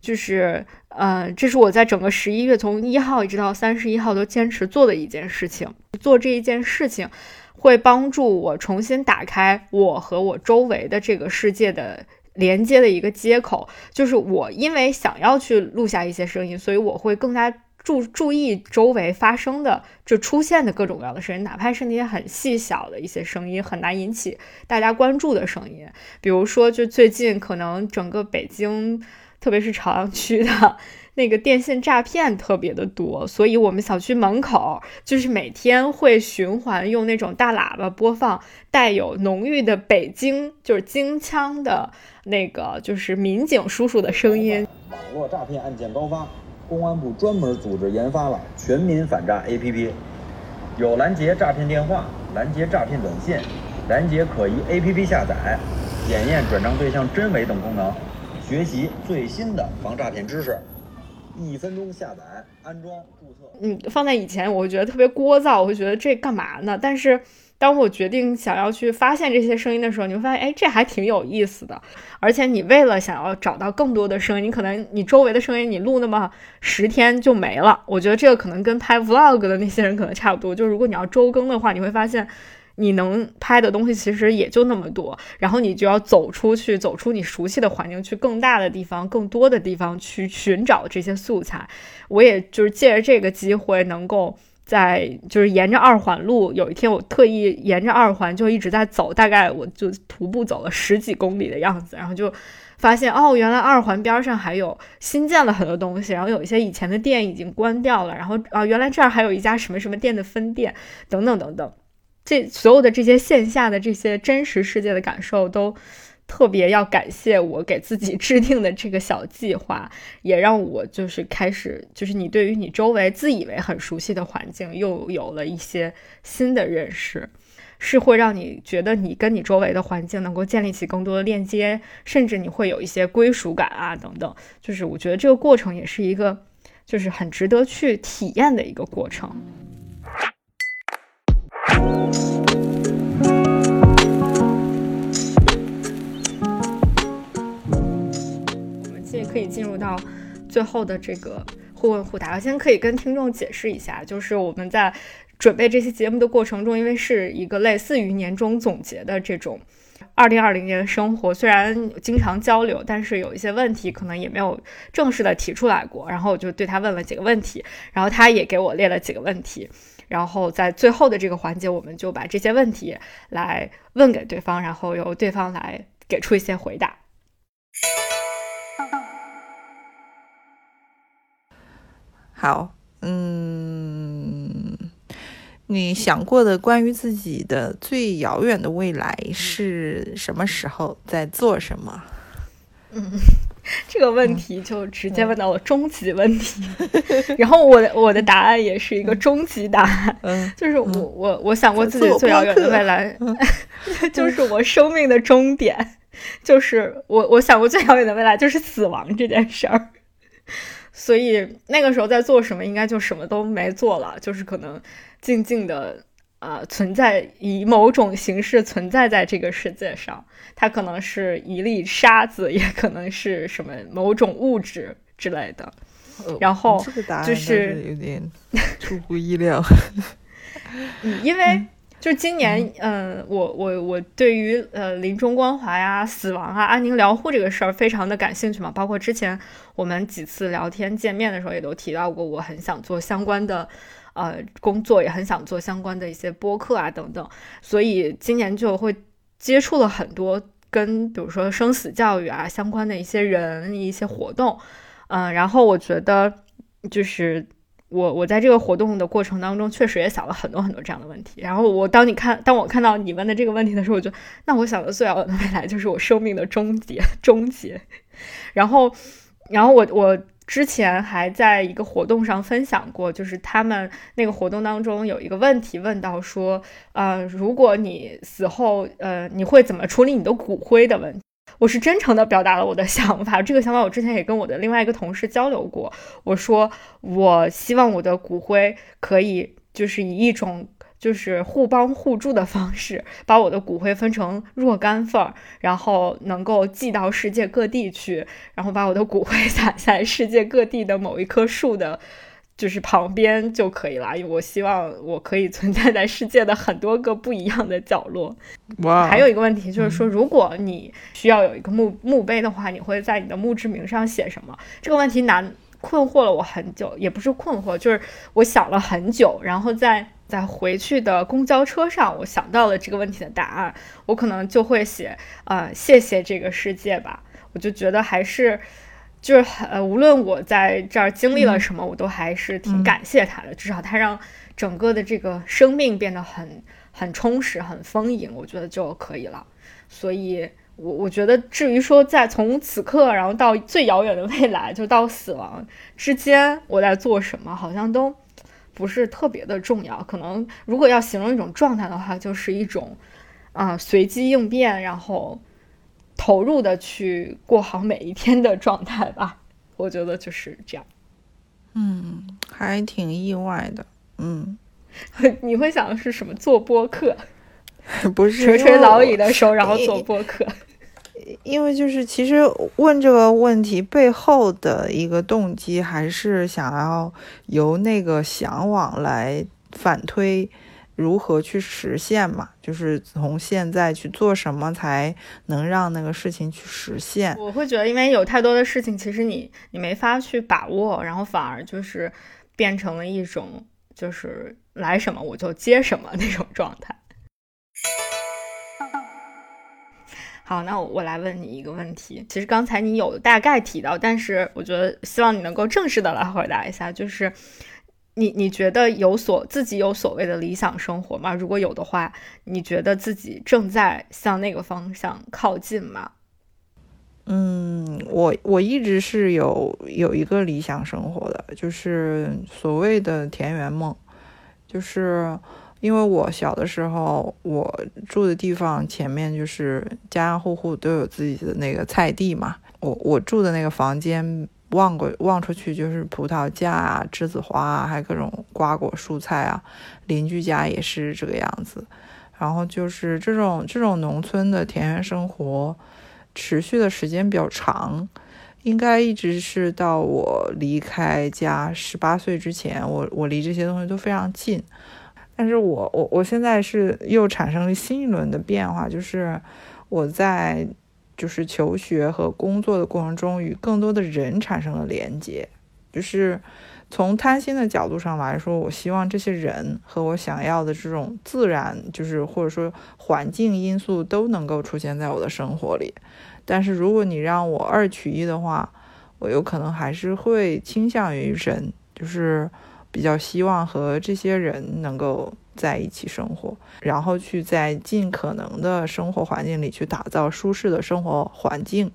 就是，呃，这是我在整个十一月从一号一直到三十一号都坚持做的一件事情。做这一件事情，会帮助我重新打开我和我周围的这个世界的连接的一个接口。就是我因为想要去录下一些声音，所以我会更加注注意周围发生的就出现的各种各样的声音，哪怕是那些很细小的一些声音，很难引起大家关注的声音。比如说，就最近可能整个北京。特别是朝阳区的那个电信诈骗特别的多，所以我们小区门口就是每天会循环用那种大喇叭播放带有浓郁的北京就是京腔的那个就是民警叔叔的声音。网络诈骗案件高发，公安部专门组织研发了全民反诈 APP，有拦截诈骗电话、拦截诈骗短信、拦截可疑 APP 下载、检验转账对象真伪等功能。学习最新的防诈骗知识，一分钟下载、安装、注册。嗯，放在以前，我会觉得特别聒噪，我会觉得这干嘛呢？但是当我决定想要去发现这些声音的时候，你会发现，哎，这还挺有意思的。而且你为了想要找到更多的声音，你可能你周围的声音你录那么十天就没了。我觉得这个可能跟拍 vlog 的那些人可能差不多。就如果你要周更的话，你会发现。你能拍的东西其实也就那么多，然后你就要走出去，走出你熟悉的环境，去更大的地方、更多的地方去寻找这些素材。我也就是借着这个机会，能够在就是沿着二环路，有一天我特意沿着二环就一直在走，大概我就徒步走了十几公里的样子，然后就。发现哦，原来二环边上还有新建了很多东西，然后有一些以前的店已经关掉了，然后啊，原来这儿还有一家什么什么店的分店，等等等等，这所有的这些线下的这些真实世界的感受，都特别要感谢我给自己制定的这个小计划，也让我就是开始，就是你对于你周围自以为很熟悉的环境，又有了一些新的认识。是会让你觉得你跟你周围的环境能够建立起更多的链接，甚至你会有一些归属感啊等等。就是我觉得这个过程也是一个，就是很值得去体验的一个过程。我们现在可以进入到最后的这个互问互答。我先可以跟听众解释一下，就是我们在。准备这期节目的过程中，因为是一个类似于年终总结的这种二零二零年的生活，虽然经常交流，但是有一些问题可能也没有正式的提出来过。然后我就对他问了几个问题，然后他也给我列了几个问题，然后在最后的这个环节，我们就把这些问题来问给对方，然后由对方来给出一些回答。好，嗯。你想过的关于自己的最遥远的未来是什么时候，在做什么？嗯，[laughs] 这个问题就直接问到了终极问题。[laughs] 然后我的我的答案也是一个终极答案，[laughs] 嗯，就是我我我想过自己最遥远的未来，就是我生命的终点，就是我我想过最遥远的未来就是死亡这件事儿。所以那个时候在做什么，应该就什么都没做了，就是可能。静静的，呃，存在以某种形式存在在这个世界上，它可能是一粒沙子，也可能是什么某种物质之类的。然后就是有点出乎意料。[laughs] 嗯，因为就今年，嗯，我我我对于呃临终关怀啊、死亡啊、安宁疗护这个事儿非常的感兴趣嘛，包括之前我们几次聊天见面的时候也都提到过，我很想做相关的。呃，工作也很想做相关的一些播客啊，等等，所以今年就会接触了很多跟比如说生死教育啊相关的一些人、一些活动，嗯，然后我觉得就是我我在这个活动的过程当中，确实也想了很多很多这样的问题。然后我当你看当我看到你问的这个问题的时候，我就那我想的最遥远的未来就是我生命的终结终结。然后，然后我我。之前还在一个活动上分享过，就是他们那个活动当中有一个问题问到说，呃，如果你死后，呃，你会怎么处理你的骨灰的问题？我是真诚的表达了我的 [laughs] 想法，这个想法我之前也跟我的另外一个同事交流过，我说我希望我的骨灰可以就是以一种。就是互帮互助的方式，把我的骨灰分成若干份儿，然后能够寄到世界各地去，然后把我的骨灰撒在 [laughs] 世界各地的某一棵树的，就是旁边就可以了。因为我希望我可以存在在世界的很多个不一样的角落。哇！还有一个问题就是说，如果你需要有一个墓墓碑的话，你会在你的墓志铭上写什么？这个问题难困惑了我很久，也不是困惑，就是我想了很久，然后在。在回去的公交车上，我想到了这个问题的答案，我可能就会写，呃，谢谢这个世界吧。我就觉得还是，就是呃，无论我在这儿经历了什么，我都还是挺感谢他的。至少他让整个的这个生命变得很很充实、很丰盈，我觉得就可以了。所以，我我觉得至于说在从此刻，然后到最遥远的未来，就到死亡之间，我在做什么，好像都。不是特别的重要，可能如果要形容一种状态的话，就是一种，啊，随机应变，然后投入的去过好每一天的状态吧。我觉得就是这样。嗯，还挺意外的。嗯，[laughs] 你会想的是什么？做播客？[laughs] 不是垂垂老矣的时候，然后 [laughs] 做播客。因为就是其实问这个问题背后的一个动机，还是想要由那个向往来反推，如何去实现嘛？就是从现在去做什么才能让那个事情去实现？我会觉得，因为有太多的事情，其实你你没法去把握，然后反而就是变成了一种就是来什么我就接什么那种状态。好，那我来问你一个问题。其实刚才你有大概提到，但是我觉得希望你能够正式的来回答一下，就是你你觉得有所自己有所谓的理想生活吗？如果有的话，你觉得自己正在向那个方向靠近吗？嗯，我我一直是有有一个理想生活的，就是所谓的田园梦，就是。因为我小的时候，我住的地方前面就是家家户户都有自己的那个菜地嘛。我我住的那个房间，望过望出去就是葡萄架啊、栀子花，还有各种瓜果蔬菜啊。邻居家也是这个样子。然后就是这种这种农村的田园生活，持续的时间比较长，应该一直是到我离开家十八岁之前，我我离这些东西都非常近。但是我我我现在是又产生了新一轮的变化，就是我在就是求学和工作的过程中，与更多的人产生了连接。就是从贪心的角度上来说，我希望这些人和我想要的这种自然，就是或者说环境因素都能够出现在我的生活里。但是如果你让我二取一的话，我有可能还是会倾向于人，就是。比较希望和这些人能够在一起生活，然后去在尽可能的生活环境里去打造舒适的生活环境。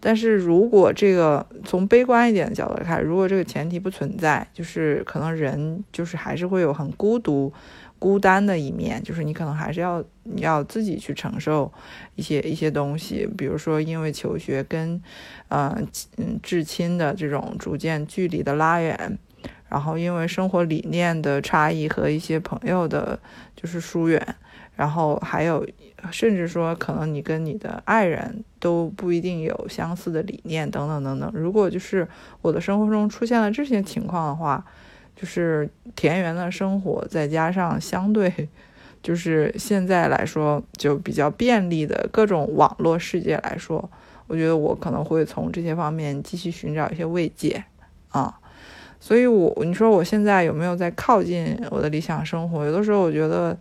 但是如果这个从悲观一点的角度来看，如果这个前提不存在，就是可能人就是还是会有很孤独、孤单的一面，就是你可能还是要你要自己去承受一些一些东西，比如说因为求学跟嗯嗯至亲的这种逐渐距离的拉远。然后，因为生活理念的差异和一些朋友的，就是疏远，然后还有，甚至说可能你跟你的爱人都不一定有相似的理念，等等等等。如果就是我的生活中出现了这些情况的话，就是田园的生活，再加上相对，就是现在来说就比较便利的各种网络世界来说，我觉得我可能会从这些方面继续寻找一些慰藉，啊。所以，我你说我现在有没有在靠近我的理想生活？有的时候我觉得，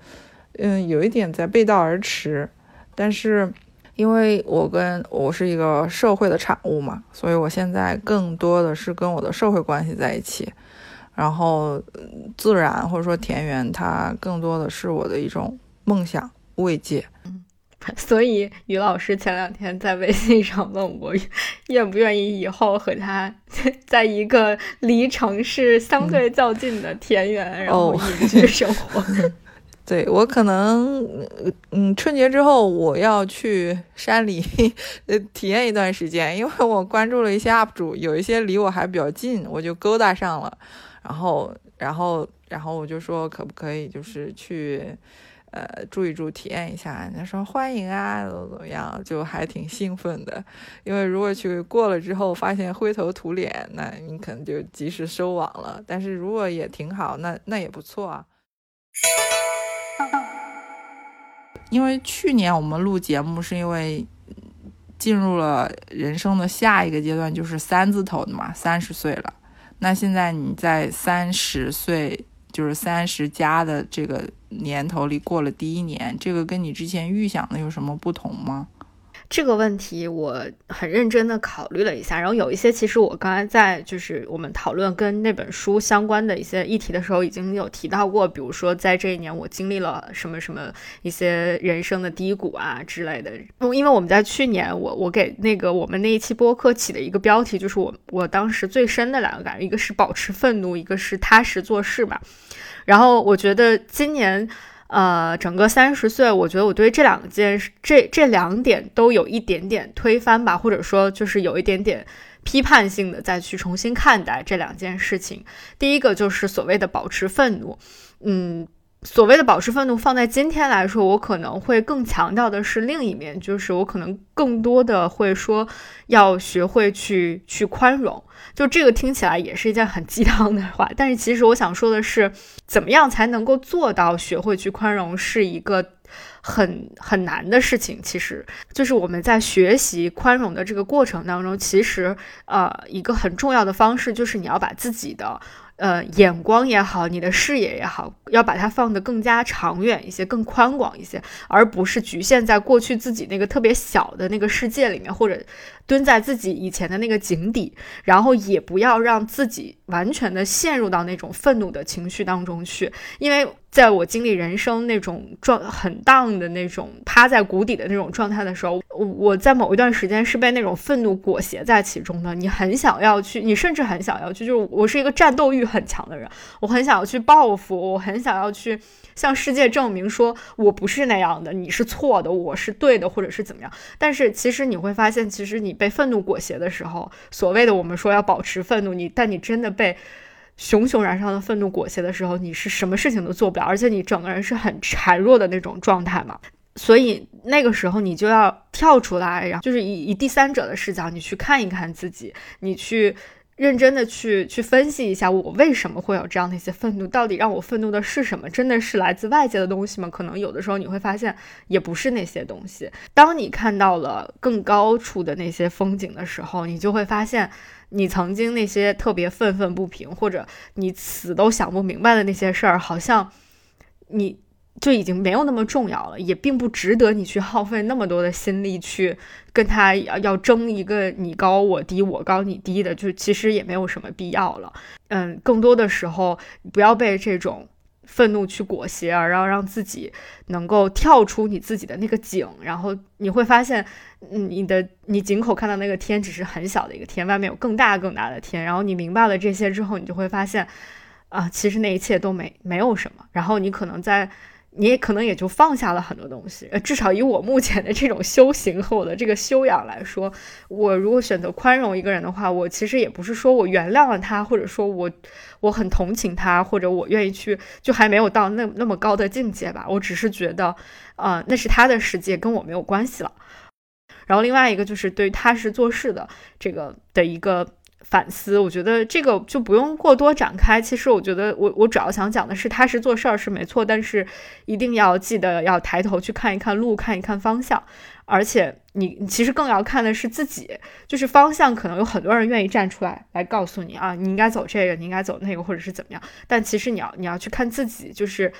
嗯，有一点在背道而驰。但是，因为我跟我是一个社会的产物嘛，所以我现在更多的是跟我的社会关系在一起。然后，自然或者说田园，它更多的是我的一种梦想慰藉。嗯。[laughs] 所以，于老师前两天在微信上问我，愿不愿意以后和他 [laughs] 在一个离城市相对较近的田园，然后隐居生活。[laughs] 对我可能，嗯，春节之后我要去山里呃体验一段时间，因为我关注了一些 UP 主，有一些离我还比较近，我就勾搭上了。然后，然后，然后我就说，可不可以就是去。呃，住一住，体验一下。人家说欢迎啊，怎么怎么样，就还挺兴奋的。因为如果去过了之后发现灰头土脸，那你可能就及时收网了。但是如果也挺好，那那也不错啊。因为去年我们录节目是因为进入了人生的下一个阶段，就是三字头的嘛，三十岁了。那现在你在三十岁。就是三十加的这个年头里过了第一年，这个跟你之前预想的有什么不同吗？这个问题我很认真的考虑了一下，然后有一些其实我刚才在就是我们讨论跟那本书相关的一些议题的时候已经有提到过，比如说在这一年我经历了什么什么一些人生的低谷啊之类的。因为我们在去年我我给那个我们那一期播客起的一个标题就是我我当时最深的两个感觉，一个是保持愤怒，一个是踏实做事吧。然后我觉得今年。呃，整个三十岁，我觉得我对这两件事这这两点都有一点点推翻吧，或者说就是有一点点批判性的再去重新看待这两件事情。第一个就是所谓的保持愤怒，嗯，所谓的保持愤怒，放在今天来说，我可能会更强调的是另一面，就是我可能更多的会说要学会去去宽容。就这个听起来也是一件很鸡汤的话，但是其实我想说的是，怎么样才能够做到学会去宽容，是一个很很难的事情。其实就是我们在学习宽容的这个过程当中，其实呃一个很重要的方式就是你要把自己的。呃，眼光也好，你的视野也好，要把它放得更加长远一些，更宽广一些，而不是局限在过去自己那个特别小的那个世界里面，或者蹲在自己以前的那个井底，然后也不要让自己完全的陷入到那种愤怒的情绪当中去，因为。在我经历人生那种状很荡的那种趴在谷底的那种状态的时候，我在某一段时间是被那种愤怒裹挟在其中的。你很想要去，你甚至很想要去，就是我是一个战斗欲很强的人，我很想要去报复，我很很想要去向世界证明说我不是那样的，你是错的，我是对的，或者是怎么样。但是其实你会发现，其实你被愤怒裹挟的时候，所谓的我们说要保持愤怒，你但你真的被。熊熊燃烧的愤怒裹挟的时候，你是什么事情都做不了，而且你整个人是很孱弱的那种状态嘛。所以那个时候你就要跳出来，然后就是以以第三者的视角，你去看一看自己，你去认真的去去分析一下，我为什么会有这样的一些愤怒，到底让我愤怒的是什么？真的是来自外界的东西吗？可能有的时候你会发现，也不是那些东西。当你看到了更高处的那些风景的时候，你就会发现。你曾经那些特别愤愤不平，或者你死都想不明白的那些事儿，好像你就已经没有那么重要了，也并不值得你去耗费那么多的心力去跟他要要争一个你高我低，我高你低的，就其实也没有什么必要了。嗯，更多的时候不要被这种。愤怒去裹挟，然后让自己能够跳出你自己的那个井，然后你会发现，你的你井口看到那个天只是很小的一个天，外面有更大更大的天。然后你明白了这些之后，你就会发现，啊，其实那一切都没没有什么。然后你可能在。你也可能也就放下了很多东西，呃，至少以我目前的这种修行和我的这个修养来说，我如果选择宽容一个人的话，我其实也不是说我原谅了他，或者说我我很同情他，或者我愿意去，就还没有到那那么高的境界吧。我只是觉得，呃，那是他的世界，跟我没有关系了。然后另外一个就是对他是做事的这个的一个。反思，我觉得这个就不用过多展开。其实，我觉得我我主要想讲的是，踏实做事儿是没错，但是一定要记得要抬头去看一看路，看一看方向。而且，你其实更要看的是自己，就是方向。可能有很多人愿意站出来来告诉你啊，你应该走这个，你应该走那个，或者是怎么样。但其实你要你要去看自己，就是。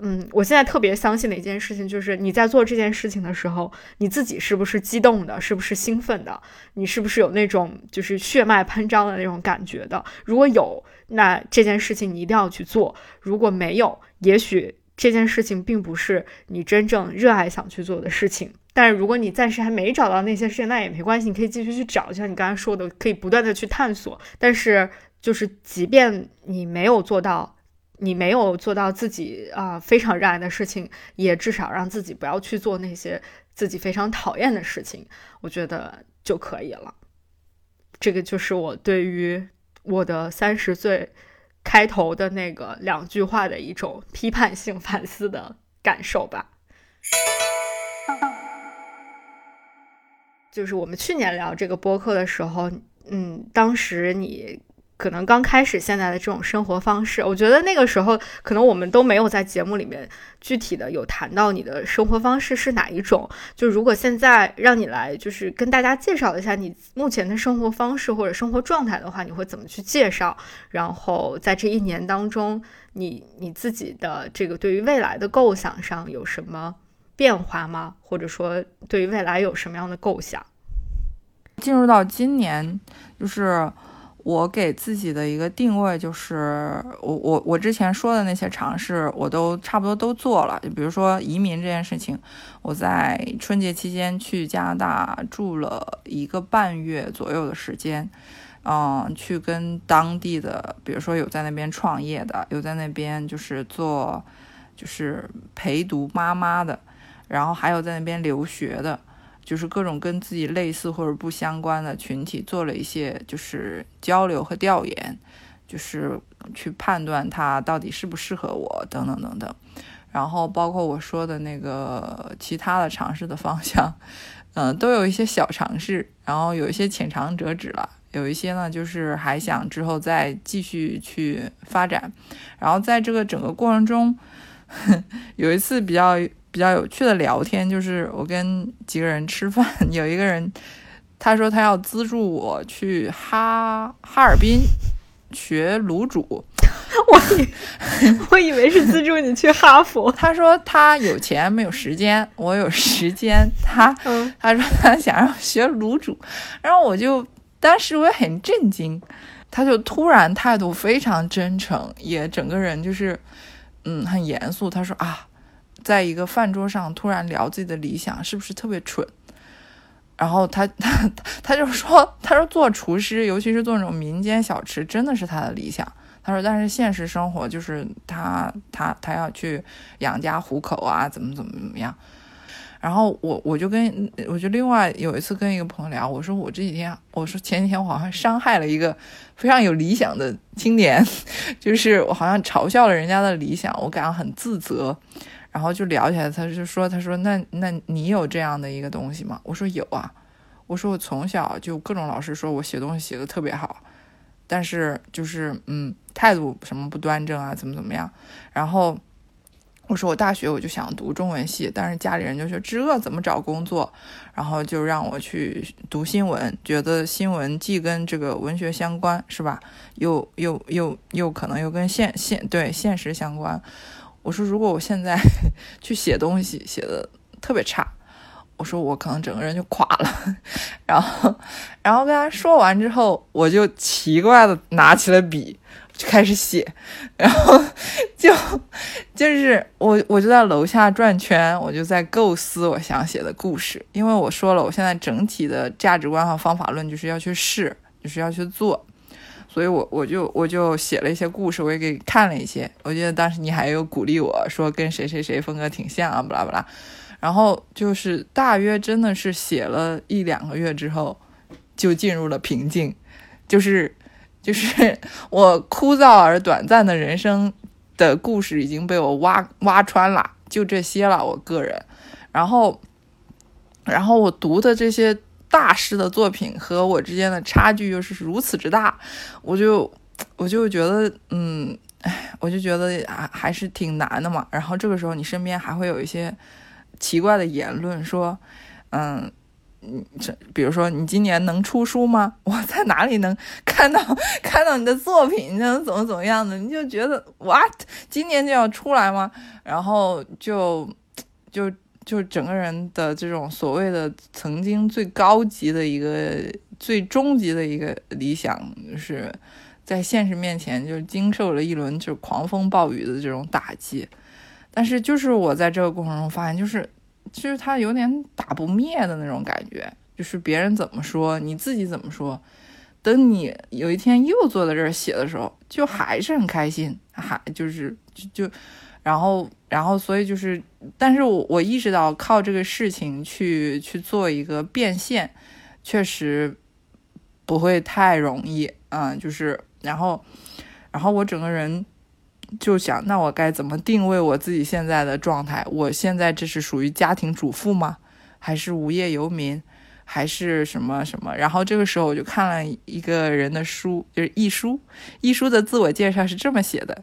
嗯，我现在特别相信的一件事情就是，你在做这件事情的时候，你自己是不是激动的，是不是兴奋的，你是不是有那种就是血脉喷张的那种感觉的？如果有，那这件事情你一定要去做；如果没有，也许这件事情并不是你真正热爱想去做的事情。但是如果你暂时还没找到那些事情，那也没关系，你可以继续去找，就像你刚才说的，可以不断的去探索。但是就是即便你没有做到。你没有做到自己啊非常热爱的事情，也至少让自己不要去做那些自己非常讨厌的事情，我觉得就可以了。这个就是我对于我的三十岁开头的那个两句话的一种批判性 [laughs] 反思的感受吧。就是我们去年聊这个播客的时候，嗯，当时你。可能刚开始现在的这种生活方式，我觉得那个时候可能我们都没有在节目里面具体的有谈到你的生活方式是哪一种。就如果现在让你来就是跟大家介绍一下你目前的生活方式或者生活状态的话，你会怎么去介绍？然后在这一年当中，你你自己的这个对于未来的构想上有什么变化吗？或者说对于未来有什么样的构想？进入到今年，就是。我给自己的一个定位就是，我我我之前说的那些尝试，我都差不多都做了。就比如说移民这件事情，我在春节期间去加拿大住了一个半月左右的时间，嗯，去跟当地的，比如说有在那边创业的，有在那边就是做就是陪读妈妈的，然后还有在那边留学的。就是各种跟自己类似或者不相关的群体做了一些就是交流和调研，就是去判断它到底适不适合我等等等等。然后包括我说的那个其他的尝试的方向，嗯，都有一些小尝试，然后有一些浅尝辄止了，有一些呢就是还想之后再继续去发展。然后在这个整个过程中，[laughs] 有一次比较比较有趣的聊天，就是我跟几个人吃饭，[laughs] 有一个人他说他要资助我去哈哈尔滨学卤煮。[laughs] 我以我以为是资助你去哈佛。[laughs] 他说他有钱没有时间，我有时间。他他说他想让我学卤煮，然后我就当时我也很震惊，他就突然态度非常真诚，也整个人就是嗯很严肃。他说啊，在一个饭桌上突然聊自己的理想，是不是特别蠢？然后他 [laughs] 他他就说，他说做厨师，尤其是做那种民间小吃，真的是他的理想。他说：“但是现实生活就是他他他要去养家糊口啊，怎么怎么怎么样。”然后我我就跟我就另外有一次跟一个朋友聊，我说我这几天我说前几天我好像伤害了一个非常有理想的青年，[laughs] 就是我好像嘲笑了人家的理想，我感到很自责。然后就聊起来，他就说：“他说那那你有这样的一个东西吗？”我说：“有啊。”我说：“我从小就各种老师说我写东西写的特别好。”但是就是嗯，态度什么不端正啊，怎么怎么样？然后我说我大学我就想读中文系，但是家里人就说这怎么找工作？然后就让我去读新闻，觉得新闻既跟这个文学相关，是吧？又又又又可能又跟现现对现实相关。我说如果我现在 [laughs] 去写东西写的特别差。我说我可能整个人就垮了，然后，然后跟他说完之后，我就奇怪的拿起了笔，就开始写，然后就就是我我就在楼下转圈，我就在构思我想写的故事，因为我说了，我现在整体的价值观和方法论就是要去试，就是要去做，所以我我就我就写了一些故事，我也给看了一些，我记得当时你还有鼓励我说跟谁谁谁风格挺像啊，不拉不拉。然后就是大约真的是写了一两个月之后，就进入了平静，就是就是 [laughs] 我枯燥而短暂的人生的故事已经被我挖挖穿了，就这些了。我个人，然后然后我读的这些大师的作品和我之间的差距又是如此之大，我就我就觉得嗯，哎，我就觉得还还是挺难的嘛。然后这个时候你身边还会有一些。奇怪的言论说，嗯，这比如说你今年能出书吗？[laughs] 我在哪里能看到 [laughs] 看到你的作品？能怎么怎么样的？你就觉得 what 今年就要出来吗？然后就就就是整个人的这种所谓的曾经最高级的一个最终极的一个理想，就是在现实面前就经受了一轮就是狂风暴雨的这种打击。但是就是我在这个过程中发现，就是。其实他有点打不灭的那种感觉，就是别人怎么说，你自己怎么说，等你有一天又坐在这儿写的时候，就还是很开心，还就是就就，然后然后所以就是，但是我我意识到靠这个事情去去做一个变现，确实不会太容易嗯，就是然后然后我整个人。就想，那我该怎么定位我自己现在的状态？我现在这是属于家庭主妇吗？还是无业游民？还是什么什么？然后这个时候我就看了一个人的书，就是一书。一书的自我介绍是这么写的：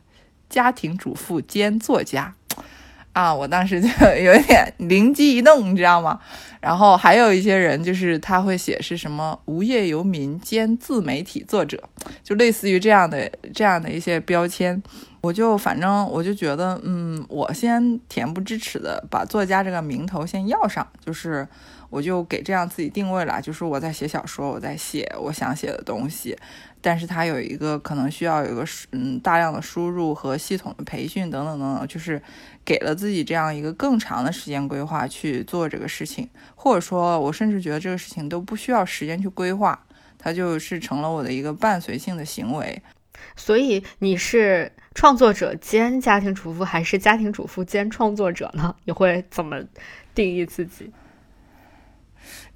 家庭主妇兼作家。啊，我当时就 [laughs] 有点灵机一动，你知道吗？然后还有一些人，就是他会写是什么无业游民兼自媒体作者，就类似于这样的这样的一些标签。我就反正我就觉得，嗯，我先恬不知耻的把作家这个名头先要上，就是我就给这样自己定位了，就是我在写小说，我在写我想写的东西，但是它有一个可能需要有一个嗯大量的输入和系统的培训等等等等，就是给了自己这样一个更长的时间规划去做这个事情，或者说，我甚至觉得这个事情都不需要时间去规划，它就是成了我的一个伴随性的行为。所以你是创作者兼家庭主妇，还是家庭主妇兼创作者呢？你会怎么定义自己？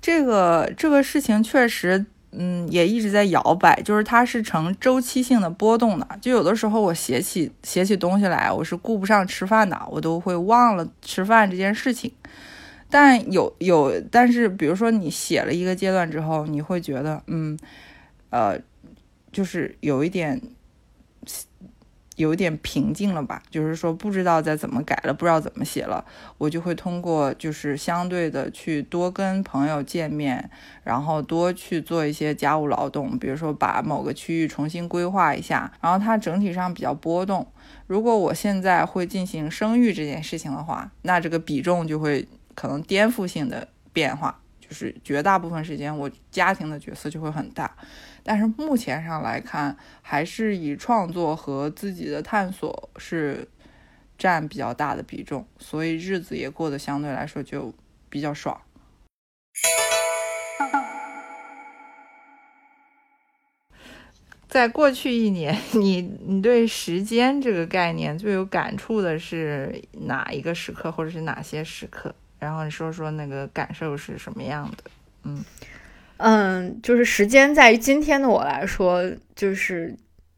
这个这个事情确实，嗯，也一直在摇摆，就是它是呈周期性的波动的。就有的时候我写起写起东西来，我是顾不上吃饭的，我都会忘了吃饭这件事情。但有有，但是比如说你写了一个阶段之后，你会觉得，嗯，呃，就是有一点。有点平静了吧，就是说不知道再怎么改了，不知道怎么写了，我就会通过就是相对的去多跟朋友见面，然后多去做一些家务劳动，比如说把某个区域重新规划一下，然后它整体上比较波动。如果我现在会进行生育这件事情的话，那这个比重就会可能颠覆性的变化，就是绝大部分时间我家庭的角色就会很大。但是目前上来看，还是以创作和自己的探索是占比较大的比重，所以日子也过得相对来说就比较爽。[laughs] 在过去一年，[laughs] 你你对时间这个概念最有感触的是哪一个时刻，或者是哪些时刻？然后你说说那个感受是什么样的？嗯。嗯，就是时间在于今天的我来说，就是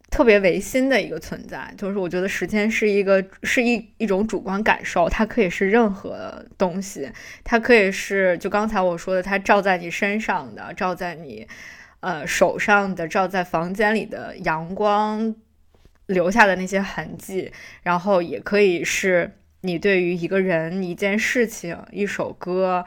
特别唯心的一个存在。就是我觉得时间是一个是一一种主观感受，它可以是任何东西，它可以是就刚才我说的，它照在你身上的，照在你呃手上的，照在房间里的阳光留下的那些痕迹，然后也可以是你对于一个人、一件事情、一首歌。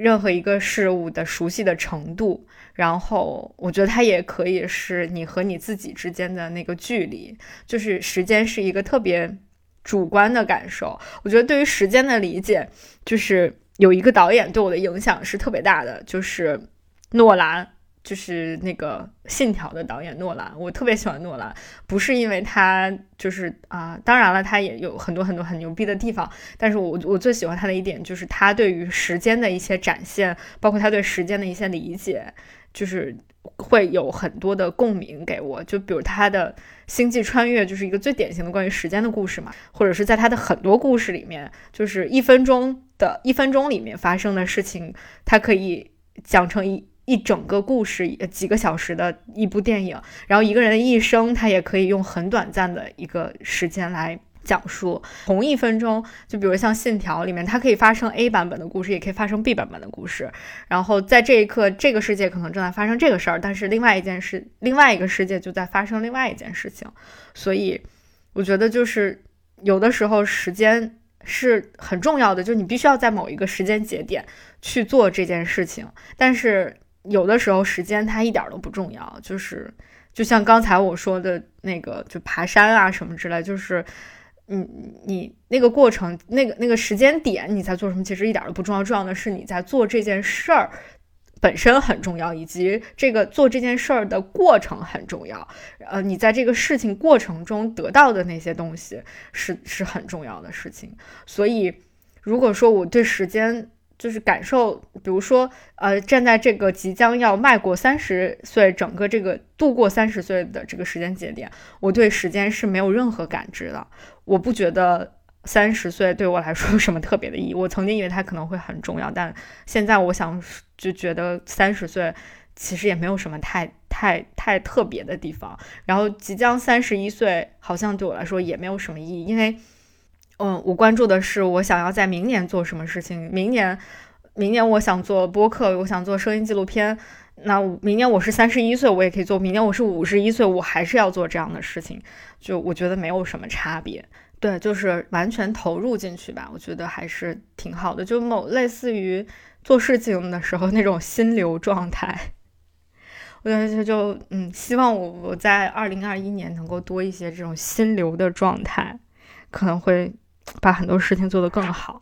任何一个事物的熟悉的程度，然后我觉得它也可以是你和你自己之间的那个距离，就是时间是一个特别主观的感受。我觉得对于时间的理解，就是有一个导演对我的影响是特别大的，就是诺兰。就是那个《信条》的导演诺兰，我特别喜欢诺兰，不是因为他就是啊，当然了，他也有很多很多很牛逼的地方，但是我我最喜欢他的一点就是他对于时间的一些展现，包括他对时间的一些理解，就是会有很多的共鸣给我。就比如他的《星际穿越》就是一个最典型的关于时间的故事嘛，或者是在他的很多故事里面，就是一分钟的一分钟里面发生的事情，他可以讲成一。一整个故事，几个小时的一部电影，然后一个人的一生，他也可以用很短暂的一个时间来讲述。同一分钟，就比如像《信条》里面，它可以发生 A 版本的故事，也可以发生 B 版本的故事。然后在这一刻，这个世界可能正在发生这个事儿，但是另外一件事，另外一个世界就在发生另外一件事情。所以，我觉得就是有的时候时间是很重要的，就是你必须要在某一个时间节点去做这件事情，但是。有的时候时间它一点都不重要，就是就像刚才我说的那个，就爬山啊什么之类，就是你你那个过程，那个那个时间点你在做什么，其实一点都不重要。重要的是你在做这件事儿本身很重要，以及这个做这件事儿的过程很重要。呃，你在这个事情过程中得到的那些东西是是很重要的事情。所以，如果说我对时间，就是感受，比如说，呃，站在这个即将要迈过三十岁，整个这个度过三十岁的这个时间节点，我对时间是没有任何感知的。我不觉得三十岁对我来说有什么特别的意义。我曾经以为它可能会很重要，但现在我想就觉得三十岁其实也没有什么太太太特别的地方。然后即将三十一岁，好像对我来说也没有什么意义，因为。嗯，我关注的是我想要在明年做什么事情。明年，明年我想做播客，我想做声音纪录片。那明年我是三十一岁，我也可以做；明年我是五十一岁，我还是要做这样的事情。就我觉得没有什么差别。对，就是完全投入进去吧，我觉得还是挺好的。就某类似于做事情的时候那种心流状态。我觉得就嗯，希望我我在二零二一年能够多一些这种心流的状态，可能会。把很多事情做得更好。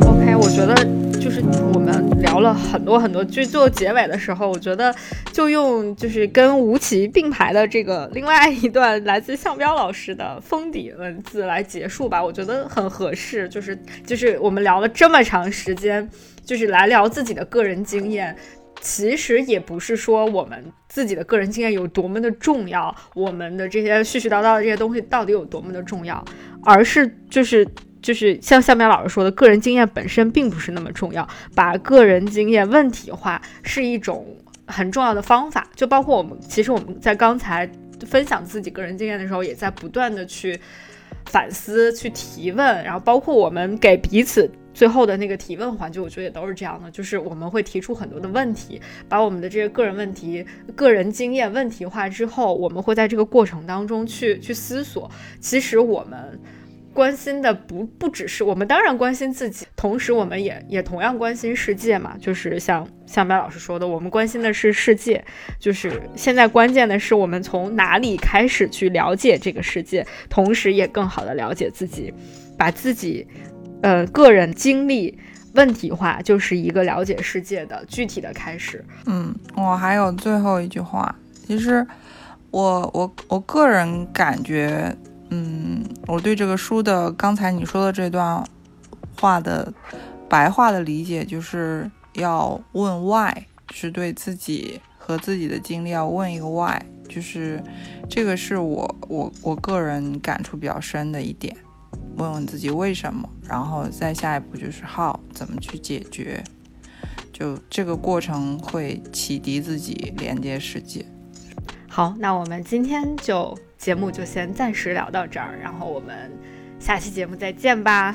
OK，我觉得就是我们聊了很多很多，就做结尾的时候，我觉得就用就是跟吴奇并排的这个另外一段来自向彪老师的封底文字来结束吧，我觉得很合适。就是就是我们聊了这么长时间，就是来聊自己的个人经验。其实也不是说我们自己的个人经验有多么的重要，我们的这些絮絮叨叨的这些东西到底有多么的重要，而是就是就是像夏苗老师说的，个人经验本身并不是那么重要，把个人经验问题化是一种很重要的方法。就包括我们，其实我们在刚才分享自己个人经验的时候，也在不断的去反思、去提问，然后包括我们给彼此。最后的那个提问环节，我觉得也都是这样的，就是我们会提出很多的问题，把我们的这些个人问题、个人经验问题化之后，我们会在这个过程当中去去思索。其实我们关心的不不只是我们，当然关心自己，同时我们也也同样关心世界嘛。就是像像白老师说的，我们关心的是世界，就是现在关键的是我们从哪里开始去了解这个世界，同时也更好的了解自己，把自己。呃，个人经历问题化就是一个了解世界的具体的开始。嗯，我还有最后一句话，其实我我我个人感觉，嗯，我对这个书的刚才你说的这段话的白话的理解，就是要问 why，是对自己和自己的经历要问一个 why，就是这个是我我我个人感触比较深的一点。问问自己为什么，然后再下一步就是 how 怎么去解决，就这个过程会启迪自己，连接世界。好，那我们今天就节目就先暂时聊到这儿，然后我们下期节目再见吧。